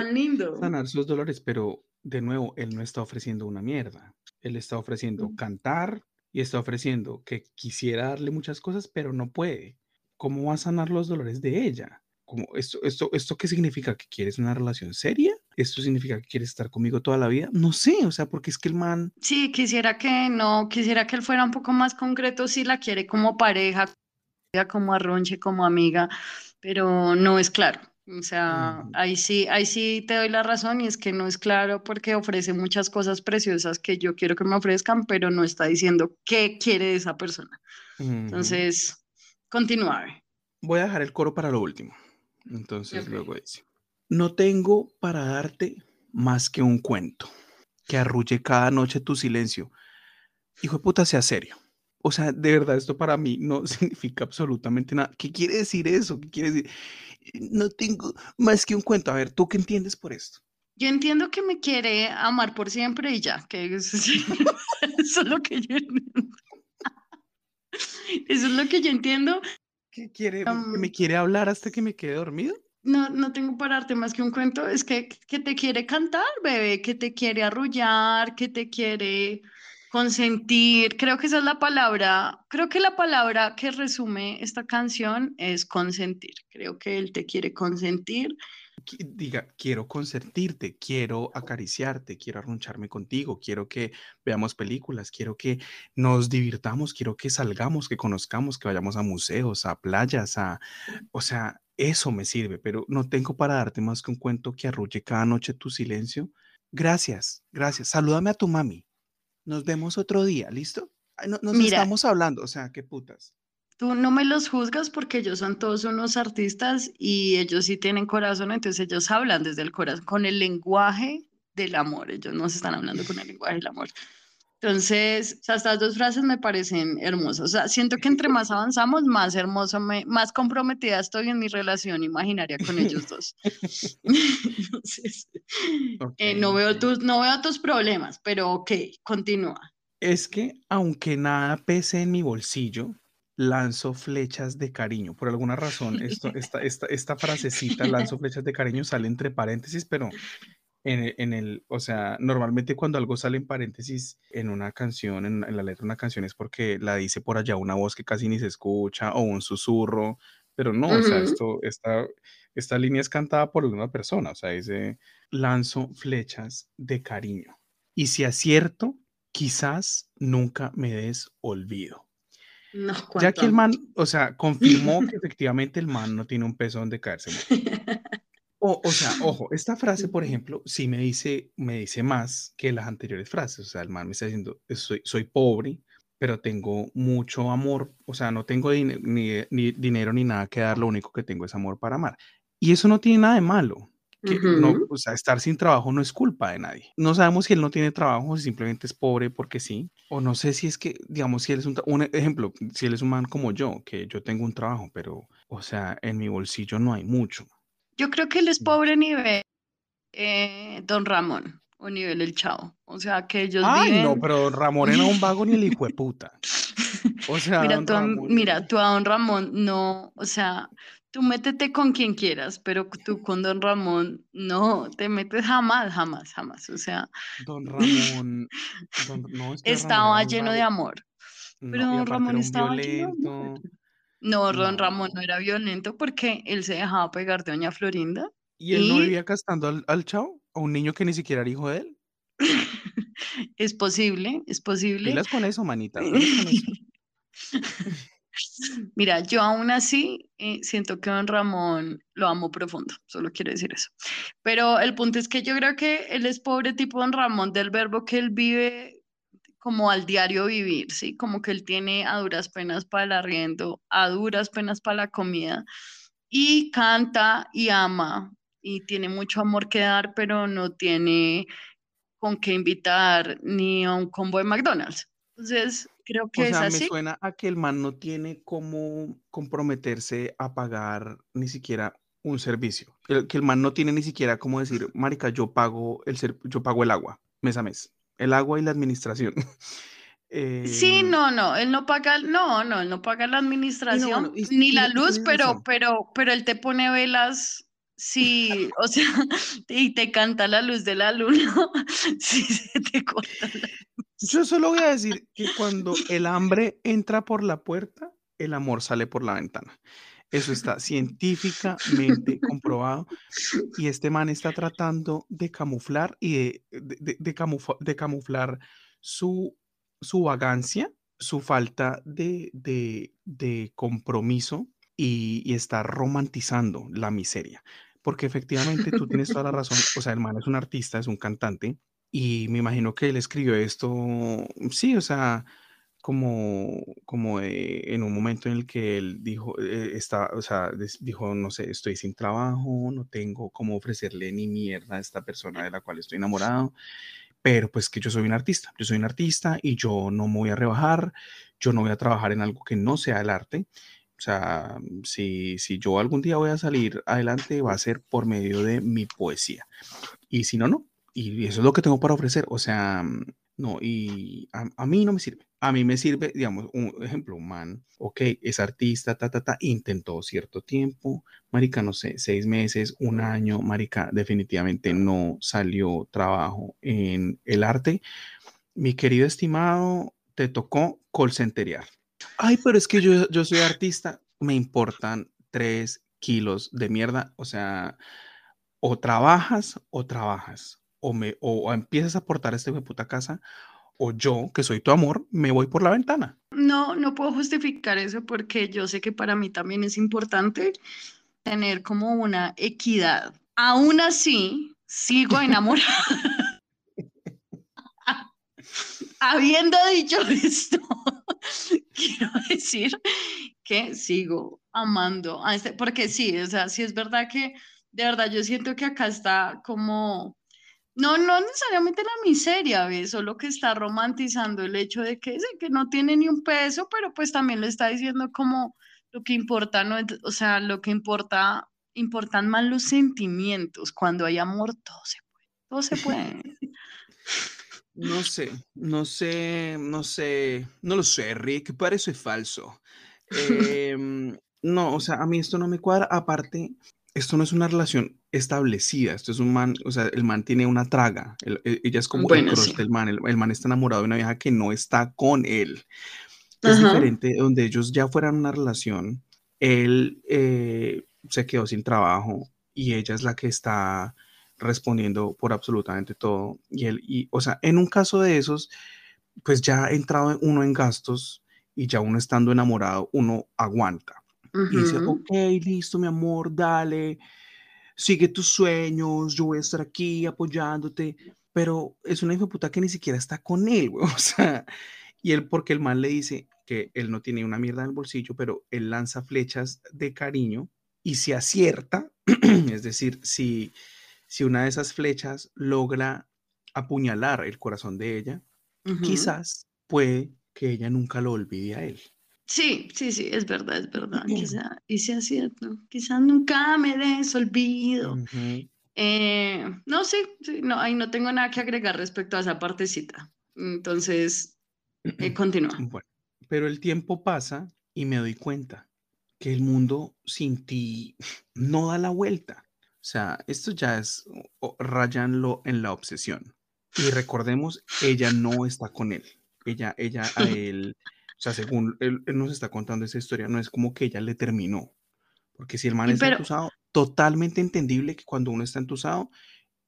sanar sus dolores, pero de nuevo, él no está ofreciendo una mierda. Él está ofreciendo cantar y está ofreciendo que quisiera darle muchas cosas, pero no puede. ¿Cómo va a sanar los dolores de ella? como esto, esto, esto qué significa que quieres una relación seria, esto significa que quieres estar conmigo toda la vida, no sé, o sea, porque es que el man. Sí, quisiera que no, quisiera que él fuera un poco más concreto si la quiere como pareja, como arronche, como amiga, pero no es claro. O sea, ahí sí, ahí sí te doy la razón y es que no es claro porque ofrece muchas cosas preciosas que yo quiero que me ofrezcan, pero no está diciendo qué quiere esa persona. Entonces, continúa. Voy a dejar el coro para lo último. Entonces luego dice, no tengo para darte más que un cuento que arrulle cada noche tu silencio. Hijo de puta, sea serio. O sea, de verdad, esto para mí no significa absolutamente nada. ¿Qué quiere decir eso? ¿Qué quiere decir? No tengo más que un cuento. A ver, ¿tú qué entiendes por esto? Yo entiendo que me quiere amar por siempre y ya, que eso, es lo que yo entiendo. Eso es lo que yo entiendo quiere, me quiere hablar hasta que me quede dormido? No, no tengo para darte más que un cuento, es que, que te quiere cantar, bebé, que te quiere arrullar, que te quiere consentir. Creo que esa es la palabra, creo que la palabra que resume esta canción es consentir. Creo que él te quiere consentir diga, quiero consentirte, quiero acariciarte, quiero arruncharme contigo, quiero que veamos películas, quiero que nos divirtamos, quiero que salgamos, que conozcamos, que vayamos a museos, a playas, a, o sea, eso me sirve, pero no tengo para darte más que un cuento que arrulle cada noche tu silencio. Gracias, gracias. Salúdame a tu mami. Nos vemos otro día, ¿listo? No, nos estamos hablando, o sea, qué putas. Tú no me los juzgas porque ellos son todos unos artistas y ellos sí tienen corazón, entonces ellos hablan desde el corazón, con el lenguaje del amor. Ellos no se están hablando con el lenguaje del amor. Entonces, o sea, estas dos frases me parecen hermosas. O sea, siento que entre más avanzamos, más hermoso, me, más comprometida estoy en mi relación imaginaria con ellos dos. Entonces, eh, no, veo tus, no veo tus problemas, pero ok, continúa. Es que aunque nada pese en mi bolsillo, lanzo flechas de cariño. Por alguna razón, esto, esta, esta, esta frasecita, lanzo flechas de cariño, sale entre paréntesis, pero en el, o sea, normalmente cuando algo sale en paréntesis en una canción, en, la letra de una canción, es porque la dice por allá una voz que casi ni se escucha o un susurro, pero no, o sea, esto, esta, esta línea es cantada por una persona, o sea, dice, lanzo flechas de cariño. Y si acierto, quizás nunca me des olvido. No, ya que el man, o sea, confirmó que efectivamente el man no tiene un peso donde caerse. O, o, sea, ojo, esta frase, por ejemplo, sí me dice, me dice más que las anteriores frases. O sea, el man me está diciendo, soy, soy pobre, pero tengo mucho amor. O sea, no tengo ni, ni, dinero ni nada que dar, lo único que tengo es amor para amar. Y eso no tiene nada de malo. Que no, o sea, estar sin trabajo no es culpa de nadie. No sabemos si él no tiene trabajo, si simplemente es pobre porque sí. O no sé si es que, digamos, si él es un, un ejemplo, si él es un man como yo, que yo tengo un trabajo, pero, o sea, en mi bolsillo no hay mucho yo creo que él es pobre nivel eh, Don Ramón o nivel El Chavo. O sea, que ellos Ay, no, pero Ramón era un vago ni el hijo de puta. O sea, mira, tú, mira, tú a Don Ramón no, o sea, tú métete con quien quieras, pero tú con Don Ramón no te metes jamás, jamás, jamás. O sea, Don Ramón no, estaba lleno de amor. Pero Don Ramón estaba lleno no, Don Ramón no era violento porque él se dejaba pegar de Doña Florinda. ¿Y él no vivía castando al, al chavo? ¿A un niño que ni siquiera era hijo de él? es posible, es posible. Pilas con eso, manita. Mira, yo aún así eh, siento que Don Ramón lo amo profundo, solo quiero decir eso. Pero el punto es que yo creo que él es pobre tipo Don Ramón del verbo que él vive como al diario vivir, ¿sí? Como que él tiene a duras penas para el arriendo, a duras penas para la comida, y canta y ama, y tiene mucho amor que dar, pero no tiene con qué invitar ni a un combo de McDonald's. Entonces, creo que o sea, me suena a que el man no tiene cómo comprometerse a pagar ni siquiera un servicio. que el man no tiene ni siquiera cómo decir, marica, yo pago el, yo pago el agua mes a mes el agua y la administración. sí, em, no, no, él no paga, no, no, él no paga la administración ni la luz, pero, pero, pero él te pone velas, sí, o sea, y te canta la luz de la luna, sí, se te corta la Yo solo voy a decir que cuando el hambre entra por la puerta, el amor sale por la ventana. Eso está científicamente comprobado. Y este man está tratando de camuflar y de, de, camuflar su, su vagancia, su falta de, compromiso y, y está romantizando la miseria. Porque efectivamente tú tienes toda la razón. O sea, el man es un artista, es un cantante. Y me imagino que él escribió esto, sí, o sea, como, como en un momento en el que él dijo, eh, está, o sea, dijo, no sé, estoy sin trabajo, no tengo cómo ofrecerle ni mierda a esta persona de la cual estoy enamorado, pero pues que yo soy un artista, yo soy un artista y yo no me voy a rebajar, yo no voy a trabajar en algo que no sea el arte. O sea, si, si yo algún día voy a salir adelante, va a ser por medio de mi poesía. Y si no, no. Y eso es lo que tengo para ofrecer. O sea, no, y a, mí no me sirve. A mí me sirve, digamos, un ejemplo, un man, ok, es artista, ta, ta, ta, intentó cierto tiempo, marica, no sé, seis meses, un año, marica, definitivamente no salió trabajo en el arte. Mi querido estimado, te tocó colcenteriar. Ay, pero es que yo, yo soy artista, me importan tres kilos de mierda, o sea, o trabajas o trabajas o, me, o empiezas a aportar este de puta casa, o yo, que soy tu amor, me voy por la ventana. No, no puedo justificar eso porque yo sé que para mí también es importante tener como una equidad. Aún así, sigo enamorada. Habiendo dicho esto, quiero decir que sigo amando a este, porque sí, o sea, sí es verdad que, de verdad, yo siento que acá está como No, no necesariamente la miseria, ¿ves? Solo que está romantizando el hecho de que, que no tiene ni un peso, pero pues también le está diciendo como lo que importa, no, o sea, lo que importa, importan más los sentimientos. Cuando hay amor, todo se puede, todo se puede. No sé, no sé, no sé, no lo sé, Rick, parece falso. Em, no, o sea, a mí esto no me cuadra. Aparte, esto no es una relación establecida. Esto es un man, o sea, el man tiene una traga. E, ella es como el crush del man. El, man está enamorado de una vieja que no está con él. Es diferente donde ellos ya fueran una relación. Él eh, se quedó sin trabajo y ella es la que está respondiendo por absolutamente todo. Y él, y, o sea, en un caso de esos, pues ya ha entrado uno en gastos y ya uno estando enamorado, uno aguanta. Y dice, ok, listo, mi amor, dale, sigue tus sueños, yo voy a estar aquí apoyándote. Pero es una hijo puta que ni siquiera está con él, güey. O sea, y él, porque el mal le dice que él no tiene una mierda en el bolsillo, pero él lanza flechas de cariño y se acierta, es decir, si si una de esas flechas logra apuñalar el corazón de ella, quizás puede que ella nunca lo olvide a él. Sí, sí, sí, es verdad, es verdad. Quizá, y sea cierto, quizás nunca me des olvido. Eh, no, sí, no, ahí no tengo nada que agregar respecto a esa partecita. Entonces, eh, continúa. Bueno, pero el tiempo pasa y me doy cuenta que el mundo sin ti no da la vuelta. O sea, esto ya es rayanlo en la obsesión. Y recordemos, ella no está con él. Ella, ella a él, o sea, según él, nos está contando esa historia, no es como que ella le terminó. Porque si el man está entusado, totalmente entendible que cuando uno está entusado,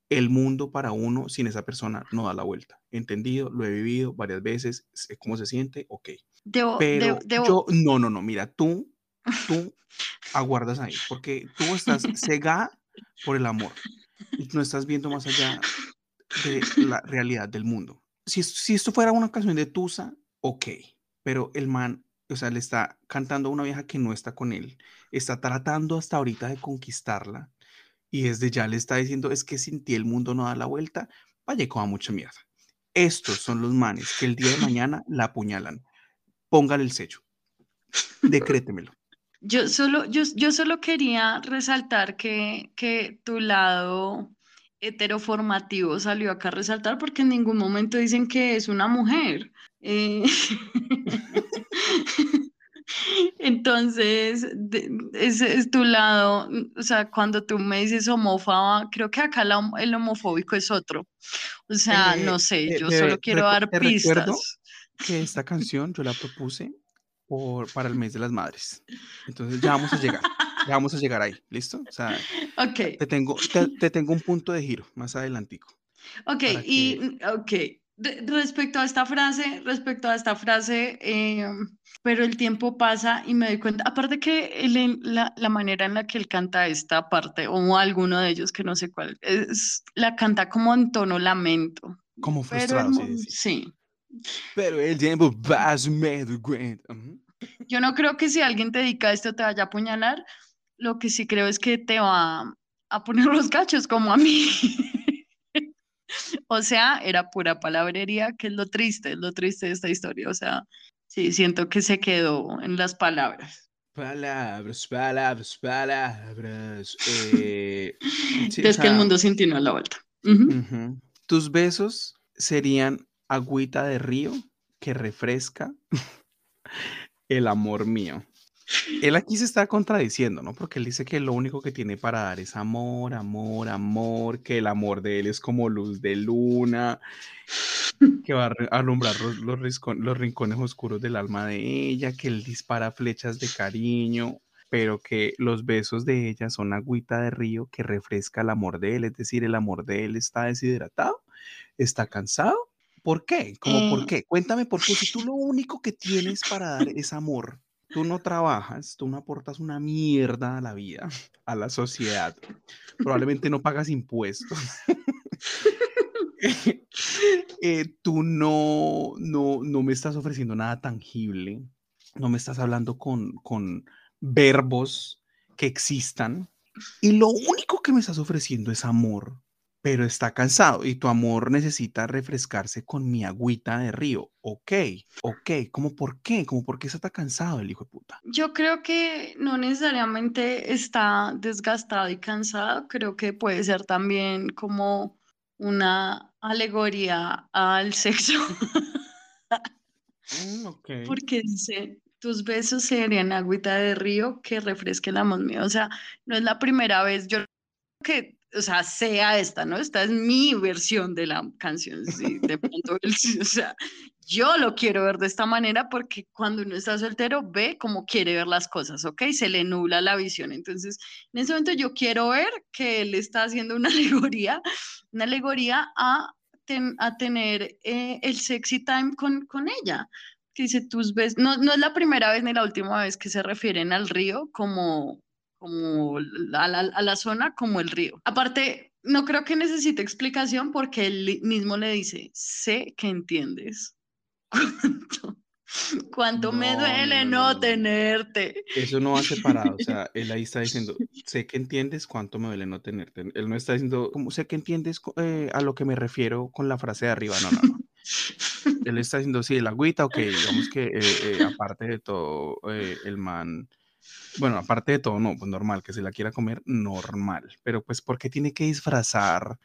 el mundo para uno sin esa persona no da la vuelta. Entendido, lo he vivido varias veces, sé cómo se siente, ok. Pero yo, no, no, no, mira, tú, tú aguardas ahí, porque tú estás cegada por el amor. Y no estás viendo más allá de la realidad del mundo. Si, si esto fuera una canción de Tusa, ok, pero el man, o sea, le está cantando a una vieja que no está con él, está tratando hasta ahorita de conquistarla y desde ya le está diciendo, es que sin ti el mundo no da la vuelta, vaya a mucha mierda. Estos son los manes que el día de mañana la apuñalan. Póngale el sello. Decrétemelo. Yo solo, yo, yo solo quería resaltar que, que tu lado heteroformativo salió acá a resaltar porque en ningún momento dicen que es una mujer. Eh, entonces, ese es tu lado, o sea, cuando tú me dices homófoba, creo que acá el homofóbico es otro. O sea, no eh, sé, yo solo quiero dar pistas. Que esta canción yo la propuse para el mes de las madres. Entonces ya vamos a llegar, ya vamos a llegar ahí, ¿listo? O sea, okay. te, tengo, te, tengo un punto de giro más adelantico. Ok, y, ok, respecto a esta frase, respecto a esta frase, em, pero el tiempo pasa y me doy cuenta, aparte que la, la, manera en la que él canta esta parte, o alguno de ellos que no sé cuál, es, la canta como en tono lamento. Como frustrado, sí, sí. Pero el tiempo pasa, me Yo no creo que si alguien te dedica a esto te vaya a apuñalar. Lo que sí creo es que te va a poner los cachos como a mí. o sea, era pura palabrería, que es lo triste, es lo triste de esta historia. O sea, sí, siento que se quedó en las palabras. Palabras, palabras, palabras. Eh, es que el mundo sintió a la vuelta. Tus besos serían agüita de río que refresca el amor mío. Él aquí se está contradiciendo, ¿no? Porque él dice que lo único que tiene para dar es amor, amor, amor, que el amor de él es como luz de luna, que va a alumbrar los, los, rincones oscuros del alma de ella, que él dispara flechas de cariño, pero que los besos de ella son agüita de río que refresca el amor de él, es decir, el amor de él está deshidratado, está cansado ¿Por qué? ¿Cómo por eh. qué? Cuéntame por qué. Si tú lo único que tienes para dar es amor, tú no trabajas, tú no aportas una mierda a la vida, a la sociedad, probablemente no pagas impuestos. Eh, tú no, no, no me estás ofreciendo nada tangible, no me estás hablando con, con verbos que existan y lo único que me estás ofreciendo es amor. Pero está cansado y tu amor necesita refrescarse con mi agüita de río. Ok, ok, ¿cómo por qué? ¿Cómo por qué está cansado el hijo de puta? Yo creo que no necesariamente está desgastado y cansado, creo que puede ser también como una alegoría al sexo. Mm, ok. Porque dice, tus besos serían agüita de río que refresque el amor mío. O sea, no es la primera vez, yo que, o sea, sea esta, ¿no? Esta es mi versión de la canción, sí, de pronto, o sea, yo lo quiero ver de esta manera porque cuando uno está soltero ve cómo quiere ver las cosas, ¿ok? Se le nubla la visión. Entonces, en ese momento yo quiero ver que él está haciendo una alegoría, una alegoría a, ten- a tener eh, el sexy time con, con ella. Que dice, tus ves, no, no es la primera vez ni la última vez que se refieren al río como, como a la, a la zona como el río. Aparte, no creo que necesite explicación porque él mismo le dice, sé que entiendes. ¿Cuánto, cuánto me No, duele no, no, no, tenerte? Eso no va separado, o sea, él ahí está diciendo, sé que entiendes cuánto me duele no tenerte. Él no está diciendo, como sé que entiendes eh, a lo que me refiero con la frase de arriba, no, no, no. Él está diciendo, sí, el agüita, ok, digamos que eh, eh, aparte de todo, eh, el man, bueno, aparte de todo, no, pues normal, que se la quiera comer, normal, pero pues, ¿por qué tiene que disfrazar?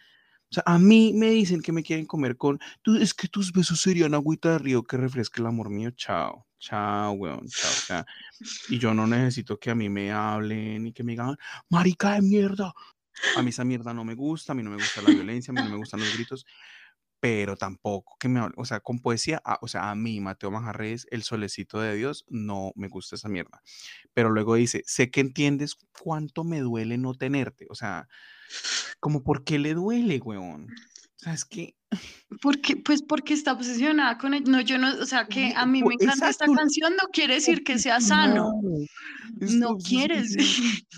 O sea, a mí me dicen que me quieren comer con, "Tú- es que tus besos serían agüita de río que refresque el amor mío, chao, chao, weón, chao, o sea, y yo no necesito que a mí me hablen y que me digan, marica de mierda. A mí esa mierda no me gusta, a mí no me gusta la violencia, a mí no me gustan los gritos, pero tampoco que me hablen, o sea, con poesía, ah, o sea, a mí, Mateo Manjarres, el solecito de Dios, no me gusta esa mierda. Pero luego dice, sé que entiendes cuánto me duele no tenerte, o sea, como por qué le duele, weón. O sea, es que, Porque, pues porque está obsesionada con él. No, yo no, o sea, que a mí me encanta esta canción, no quiere decir que sea sano. No quieres.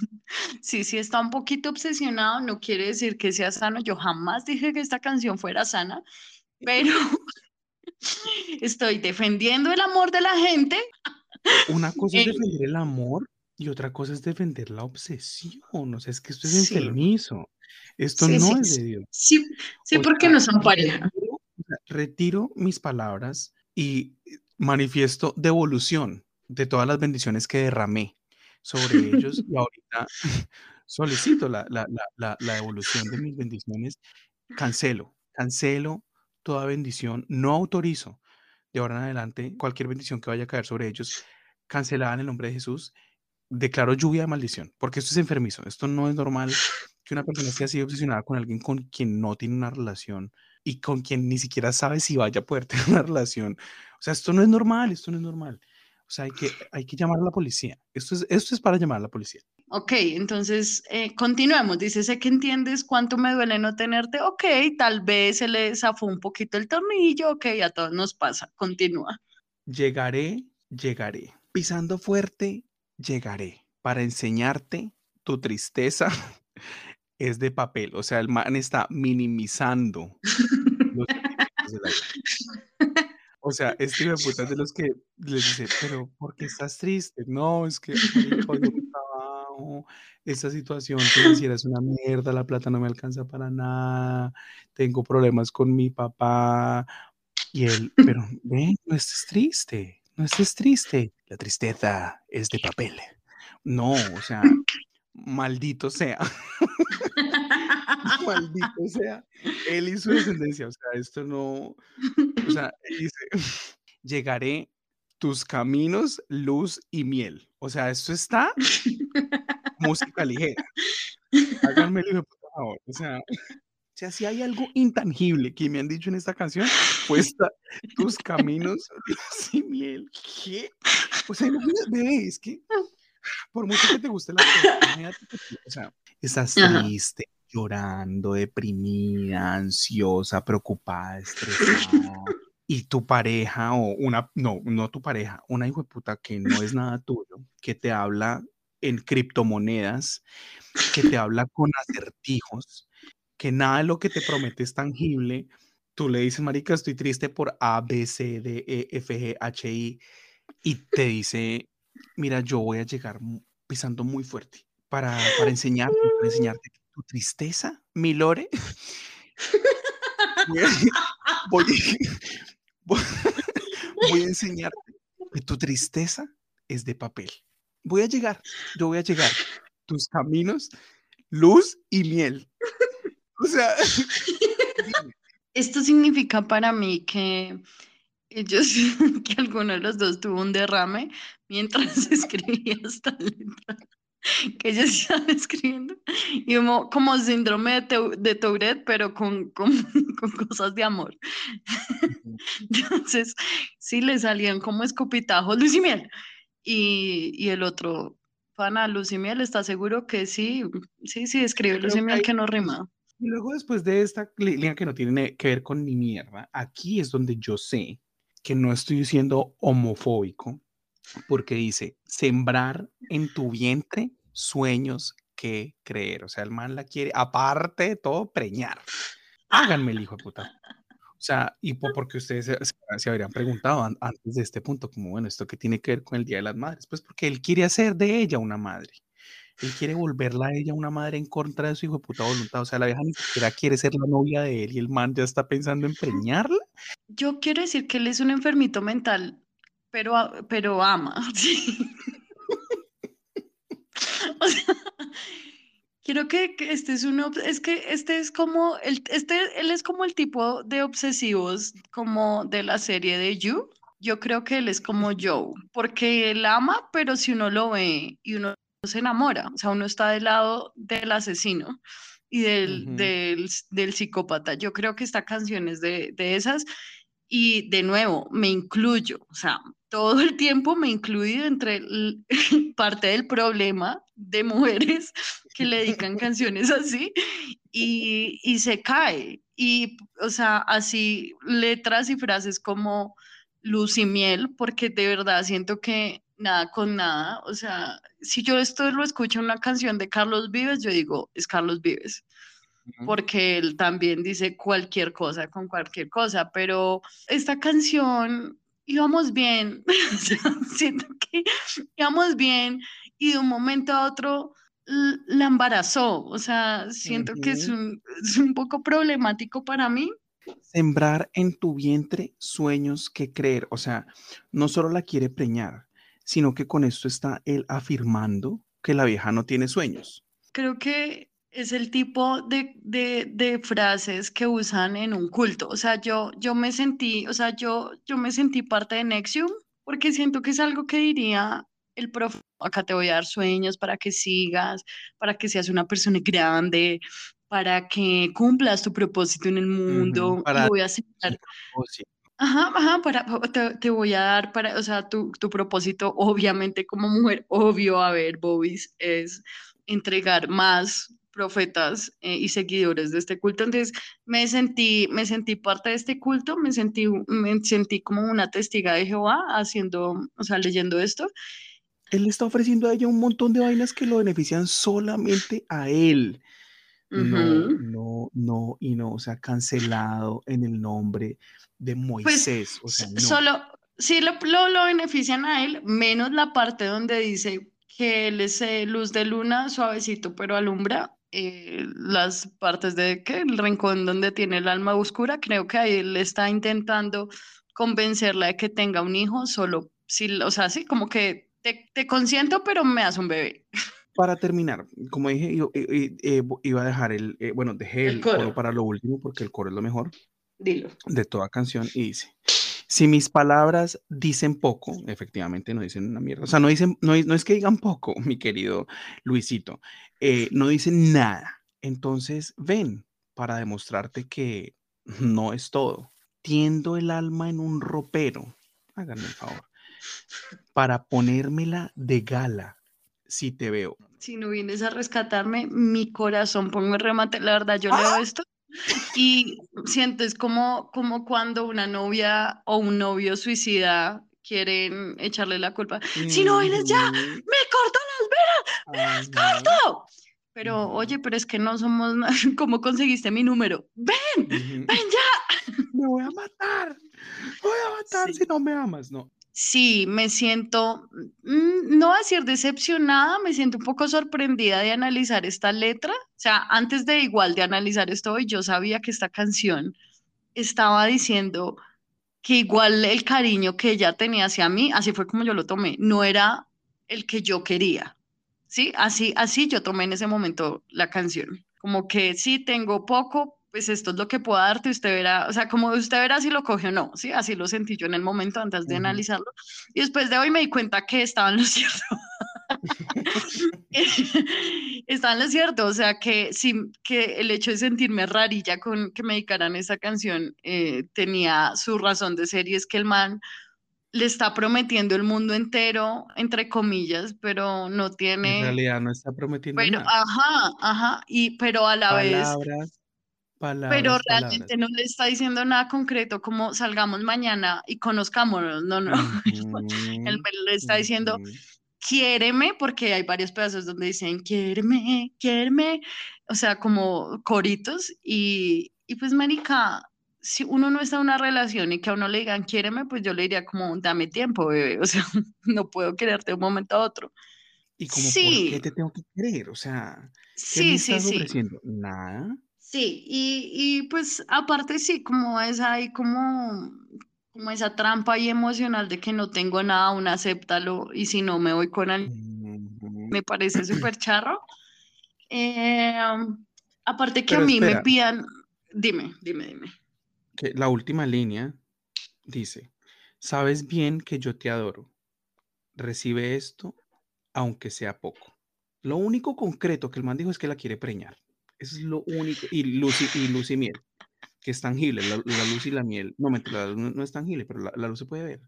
Sí, sí, está un poquito obsesionado, no quiere decir que sea sano. Yo jamás dije que esta canción fuera sana, pero estoy defendiendo el amor de la gente. Una cosa es defender el amor y otra cosa es defender la obsesión. O sea, es que esto es Sí, enfermizo. Esto sí, no sí, es de Dios. sí, sí, porque sea, no son pareja. retiro, mis palabras y manifiesto devolución de todas las bendiciones que derramé sobre ellos y ahorita solicito la, la, la, la devolución de mis bendiciones. Cancelo, cancelo toda bendición, no autorizo de ahora en adelante cualquier bendición que vaya a caer sobre ellos, cancelada en el nombre de Jesús. Declaro lluvia de maldición, porque esto es enfermizo, esto no es normal que una persona esté así obsesionada con alguien con quien no tiene una relación y con quien ni siquiera sabe si vaya a poder tener una relación. O sea, esto no es normal, esto no es normal. O sea, hay que, hay que llamar a la policía. Esto es, esto es para llamar a la policía. Ok, entonces eh, continuemos. Dice, sé que entiendes cuánto me duele no tenerte. Ok, tal vez se le zafó un poquito el tornillo. Ok, a todos nos pasa. Continúa. Llegaré, llegaré. Pisando fuerte, llegaré. Para enseñarte tu tristeza es de papel. O sea, el man está minimizando los. O sea, este de los que les dice, pero ¿por qué estás triste? No, es que trabajo, esta situación financiera es una mierda, la plata no me alcanza para nada, tengo problemas con mi papá. Y él, pero ven, no estés triste, no estés triste. La tristeza es de papel. No, o sea, maldito sea, maldito sea, él y su descendencia. O sea, esto no, o sea, él dice, llegaré tus caminos, luz y miel. O sea, esto está música ligera. Háganme el favor. O sea, o sea, si hay algo intangible que me han dicho en esta canción, pues tus caminos, y miel. ¿Qué? O sea, bebé, es que por mucho que te guste la tú, o sea, estás Ajá. triste, llorando, deprimida, ansiosa, preocupada, estresada, y tu pareja o una, no, no tu pareja, una hijo de puta que no es nada tuyo, que te habla en criptomonedas, que te habla con acertijos, que nada de lo que te promete es tangible. Tú le dices, marica, estoy triste por A, B, C, D, E, F, G, H, I, y te dice, mira, yo voy a llegar pisando muy fuerte para, para enseñarte, para enseñarte tu tristeza, mi lore, voy a, voy voy- voy a enseñarte que tu tristeza es de papel. Voy a llegar, yo voy a llegar. Tus caminos, luz y miel. O sea, Esto significa para mí que ellos, que alguno de los dos tuvo un derrame mientras escribía esta letra, que ellos estaban escribiendo, y como, como síndrome de, de Tourette, pero con, con, con cosas de amor. Entonces, sí le salían como escupitajos, Luis y Miel. Y, y el otro, pana, Luz y Miel, ¿está seguro que sí? Sí, sí, escribe Creo y Miel que no rima. Y luego después de esta línea que no tiene que ver con mi mierda, aquí es donde yo sé que no estoy siendo homofóbico, porque dice, sembrar en tu vientre sueños que creer. O sea, el man la quiere, aparte de todo, preñar. Háganme el hijo de puta. O sea, y po- porque ustedes se, se- habrían preguntado an- antes de este punto, como, bueno, ¿esto qué tiene que ver con el Día de las Madres? Pues porque él quiere hacer de ella una madre. Él quiere volverla a ella una madre en contra de su hijo de puta voluntad. O sea, la vieja ni siquiera quiere ser la novia de él y el man ya está pensando en preñarla. Yo quiero decir que él es un enfermito mental, pero, pero ama. sí. O sea, quiero que, que este es uno, es que este es como el, este, él es como el tipo de obsesivos como de la serie de You. Yo creo que él es como Joe, porque él ama, pero si uno lo ve y uno se enamora, o sea, uno está del lado del asesino y del, Ujú. del, del psicópata. Yo creo que esta canción es de, de esas y de nuevo, me incluyo, o sea, todo el tiempo me he incluido entre el- parte del problema de mujeres que le dedican canciones así y, y se cae. Y, o sea, así letras y frases como luz y miel, porque de verdad siento que nada con nada, o sea, si yo esto lo escucho en una canción de Carlos Vives, yo digo, es Carlos Vives porque él también dice cualquier cosa con cualquier cosa, pero esta canción íbamos bien, o sea, siento que íbamos bien y de un momento a otro la embarazó, o sea, siento que es un, es un poco problemático para mí. Sembrar en tu vientre sueños que creer. O sea, no solo la quiere preñar, sino que con esto está él afirmando que la vieja no tiene sueños. Creo que es el tipo de, de, de frases que usan en un culto. O sea, yo, yo me sentí, o sea, yo, yo me sentí parte de Nexium porque siento que es algo que diría el profe. Acá te voy a dar sueños para que sigas, para que seas una persona grande, para que cumplas tu propósito en el mundo. y para- voy a sí. Ajá, ajá, para, te, te voy a dar para, o sea, tu, tu propósito, obviamente, como mujer, obvio, a ver, Bobis, es entregar más profetas eh, y seguidores de este culto. Entonces, me sentí, me sentí parte de este culto, me sentí, me sentí como una testiga de Jehová haciendo, o sea, leyendo esto. Él le está ofreciendo a ella un montón de vainas que lo benefician solamente a él. No, no, no, y no, o sea, cancelado en el nombre de Moisés. o sea, no. Solo, sí lo, lo, lo benefician a él, menos la parte donde dice que él es eh, luz de luna, suavecito, pero alumbra eh, las partes de que el rincón donde tiene el alma oscura. Creo que ahí él está intentando convencerla de que tenga un hijo, solo, sí, o sea, sí, como que te, te consiento, pero me das un bebé. Para terminar, como dije, yo, eh, eh, eh, iba a dejar el, eh, bueno, dejé El el, coro. coro para lo último porque el coro es lo mejor Dilo. de toda canción y dice, si mis palabras dicen poco, efectivamente no dicen una mierda, o sea, no dicen, no, es- no es que digan poco, mi querido Luisito, no dicen nada, entonces ven para demostrarte que no es todo, tiendo el alma en un ropero, háganme el favor, para ponérmela de gala si te veo. Si no vienes a rescatarme, mi corazón pongo remate. La verdad, yo leo esto y siento, es como, como cuando una novia o un novio suicida quieren echarle la culpa. Si no vienes ya. ¡Me corto las venas! Ajá. ¡Corto! Pero, oye, pero es que no somos. ¿Cómo conseguiste mi número? ¡Ven! ¡Ven ya! Me voy a matar. Me voy a matar Sí. si no me amas. No. Sí, me siento, mm, no a decir decepcionada, me siento un poco sorprendida de analizar esta letra O sea, antes de igual de analizar esto hoy, yo sabía que esta canción estaba diciendo que igual el cariño que ella tenía hacia mí, así fue como yo lo tomé, no era el que yo quería, ¿sí? Así, así yo tomé en ese momento la canción, como que sí, tengo poco, pues esto es lo que puedo darte, usted verá, o sea, como usted verá si lo coge o no, ¿sí? Así lo sentí yo en el momento antes de analizarlo. Y después de hoy me di cuenta que estaba en lo cierto. Está en lo cierto, o sea que sí, que el hecho de sentirme rarilla con que me dedicaran esa canción eh, tenía su razón de ser y es que el man le está prometiendo el mundo entero, entre comillas, pero no tiene... En realidad no está prometiendo pero, nada. Ajá, ajá, y, pero a la vez... Palabras, palabras, Pero palabras. realmente no le está diciendo nada concreto como salgamos mañana y conozcámonos, no, no. Él me le está diciendo, Ujú. quiéreme, porque hay varios pedazos donde dicen, quiéreme, quiéreme, o sea, como coritos, y, y pues, marica, si uno no está en una relación y que a uno le digan, quiéreme, pues yo le diría como, dame tiempo, bebé, o sea, no puedo quererte de un momento a otro. Y como, ¿por Sí, qué te tengo que creer? O sea, ¿qué me sí, sí, estás sí. ofreciendo? Nada. Sí, y, y pues aparte sí, como es ahí como, como esa trampa y emocional de que no tengo nada, aún acéptalo, y si no me voy con alguien, me parece súper charro. Eh, aparte que a mí me pidan, dime, dime, dime. que la última línea dice, sabes bien que yo te adoro. Recibe esto, aunque sea poco. Lo único concreto que el man dijo es que la quiere preñar. Eso es lo único. Y luz y, y luz y miel, que es tangible. La, la luz y la miel. No, mentira, la luz no, no es tangible, pero la, la luz se puede ver.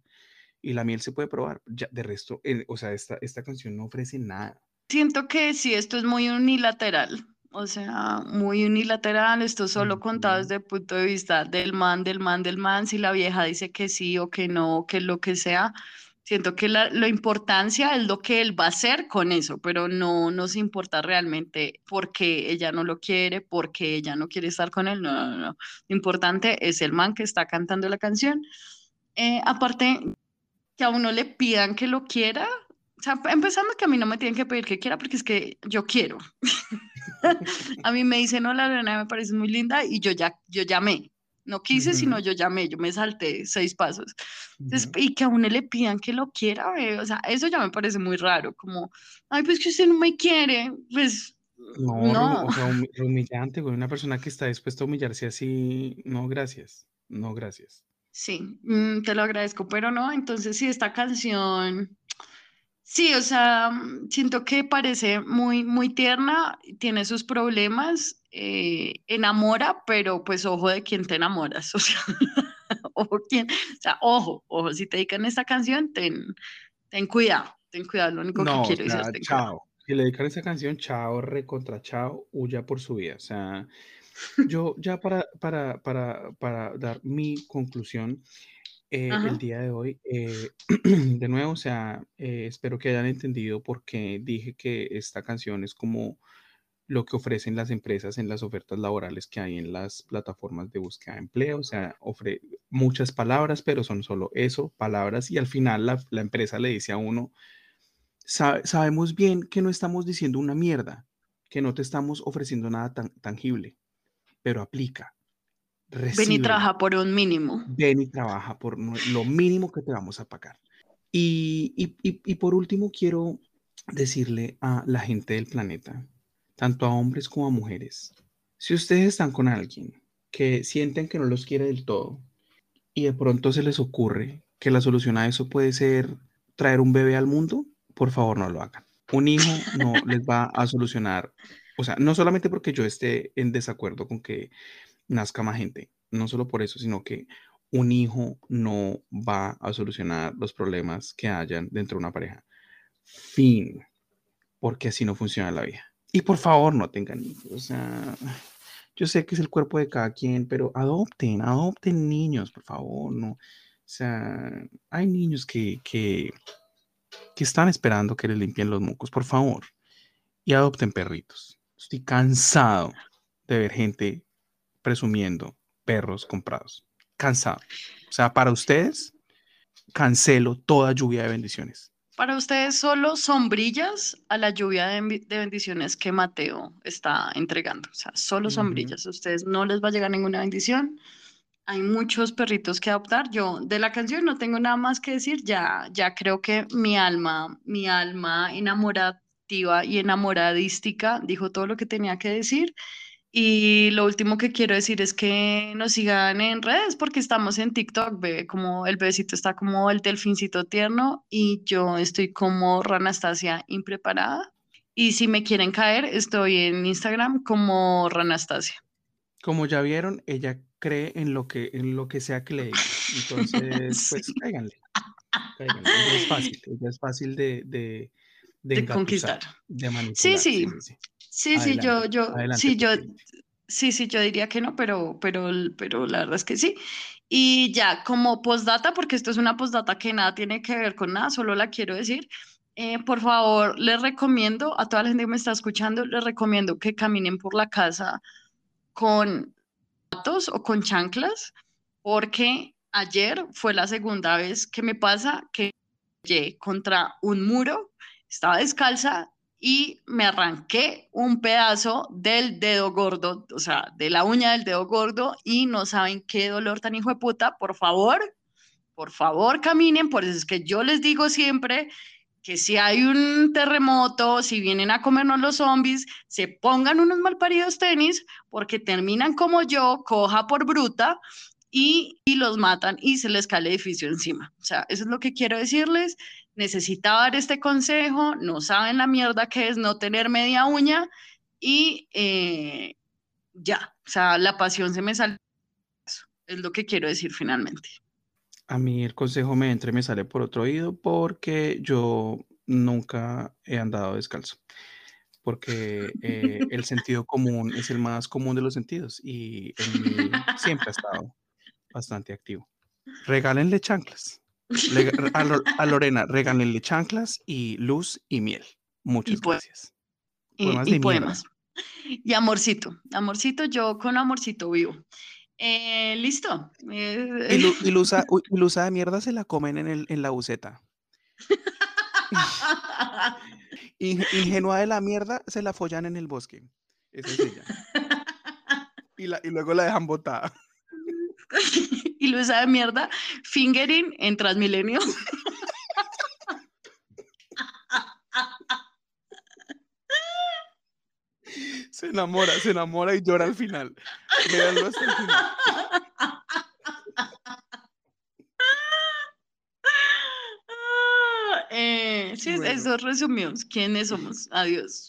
Y la miel se puede probar. Ya, de resto, eh, o sea, esta, esta canción no ofrece nada. Siento que sí, esto es muy unilateral, o sea, muy unilateral, esto solo contado desde el punto de vista del man, del man, del man, si la vieja dice que sí o que no, que lo que sea, siento que la, la importancia es lo que él va a hacer con eso, pero no nos importa realmente por qué ella no lo quiere, por qué ella no quiere estar con él, no, no, no, lo importante es el man que está cantando la canción. Eh, aparte, que a uno le pidan que lo quiera, o sea, empezando que a mí no me tienen que pedir que quiera porque es que yo quiero. a mí me dicen, hola Lorena, me parece muy linda y yo ya, yo llamé. No quise, sino Ujú, yo llamé, yo me salté seis pasos. Entonces, y que a uno le pidan que lo quiera, o sea, eso ya me parece muy raro, como, ay, pues que usted no me quiere, pues No, no, o sea, humillante, güey. Una persona que está dispuesta a humillarse así, no, gracias. No, gracias. sí, mm, te lo agradezco, pero no, entonces sí, esta canción, Sí, o sea, siento que parece muy, muy tierna, tiene sus problemas, eh, enamora, pero pues ojo de quién te enamoras, o sea, ojo quién, o sea, ojo, ojo, si te dedican esta canción, ten, ten cuidado, ten cuidado, lo único que No, quiero decir es ten cuidado. chao. Si le dedican esa canción, chao, recontra chao, huya por su vida. O sea, yo ya para, para, para, para dar mi conclusión, eh, el día de hoy, eh, de nuevo, o sea, eh, espero que hayan entendido por qué dije que esta canción es como lo que ofrecen las empresas en las ofertas laborales que hay en las plataformas de búsqueda de empleo. O sea, ofrece muchas palabras, pero son solo eso, palabras, y al final la, la empresa le dice a uno, "Sabe- sabemos bien que no estamos diciendo una mierda, que no te estamos ofreciendo nada tan tangible, pero aplica, Ven y trabaja por un mínimo. ven y trabaja por lo mínimo que te vamos a pagar. Y, y, y, y por último, quiero decirle a la gente del planeta, tanto a hombres como a mujeres, si ustedes están con alguien que sienten que no los quiere del todo y de pronto se les ocurre que la solución a eso puede ser traer un bebé al mundo, por favor no lo hagan. Un hijo no les va a solucionar, o sea, no solamente porque yo esté en desacuerdo con que nazca más gente, no solo por eso, sino que un hijo no va a solucionar los problemas que hayan dentro de una pareja. Fin, porque así no funciona la vida. Y por favor, no tengan hijos. O sea, yo sé que es el cuerpo de cada quien, pero adopten, adopten niños, por favor, no. O sea, hay niños que, que, que están esperando que les limpien los mocos, por favor. Y adopten perritos. Estoy cansado de ver gente presumiendo perros comprados. Cansado. O sea, para ustedes, cancelo toda lluvia de bendiciones. Para ustedes solo sombrillas a la lluvia de, de bendiciones que Mateo está entregando. O sea, solo Ujú. sombrillas. A ustedes no les va a llegar ninguna bendición. Hay muchos perritos que adoptar. Yo de la canción no tengo nada más que decir. Ya, ya creo que mi alma, mi alma enamorativa y enamoradística dijo todo lo que tenía que decir. Y lo último que quiero decir es que nos sigan en redes porque estamos en TikTok, ve como el bebecito está como el delfincito tierno y yo estoy como Ranastasia impreparada. Y si me quieren caer, estoy en Instagram como Ranastasia. Como ya vieron, ella cree en lo que, en lo que sea que le diga. Entonces, pues Sí. cáiganle. cáiganle. Ella es fácil, ella es fácil de, de, de De conquistar. de manipular. Sí, sí. sí. Sí, sí, yo, yo, adelante, sí, yo, sí, sí, yo diría que no, pero, pero, pero la verdad es que sí. Y ya, como postdata, porque esto es una postdata que nada tiene que ver con nada, solo la quiero decir. eh, por favor, les recomiendo a toda la gente que me está escuchando, les recomiendo que caminen por la casa con zapatos o con chanclas, porque ayer fue la segunda vez que me pasa que llegué contra un muro, estaba descalza y me arranqué un pedazo del dedo gordo, o sea, de la uña del dedo gordo y no saben qué dolor tan hijo de puta, por favor, por favor caminen, por eso es que yo les digo siempre que si hay un terremoto, si vienen a comernos los zombies, se pongan unos malparidos tenis porque terminan como yo, coja por bruta, y, y los matan y se les cae el edificio encima. O sea, eso es lo que quiero decirles. Necesitaba dar este consejo, no saben la mierda que es no tener media uña y eh, ya, o sea, la pasión se me sale. Eso es lo que quiero decir finalmente. A mí el consejo me entra y me sale por otro oído porque yo nunca he andado descalzo. Porque eh, el sentido común es el más común de los sentidos y en mí siempre ha estado bastante activo. Regálenle chanclas. Le- a, Lo- a Lorena, regálenle chanclas y luz y miel. Muchas poe- gracias. Y, Poemas y mierda. poemas. Y amorcito, amorcito, yo con amorcito vivo. Eh, Listo. Eh, Y, Lu- y uy, y Luza de mierda se la comen en, el, en la buceta. Inge- Ingenua de la mierda se la follan en el bosque. Esa es ella. Y, la- y luego la dejan botada. Y Luisa de mierda, fingering en Transmilenio. Se enamora, se enamora y llora al final. Véanlo hasta el final. Eh, sí, Bueno. esos resumidos. ¿Quiénes somos? Adiós.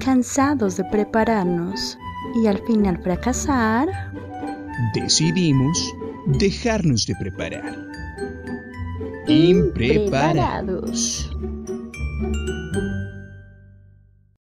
Cansados de prepararnos y al final fracasar, Decidimos dejarnos de preparar. Impreparados.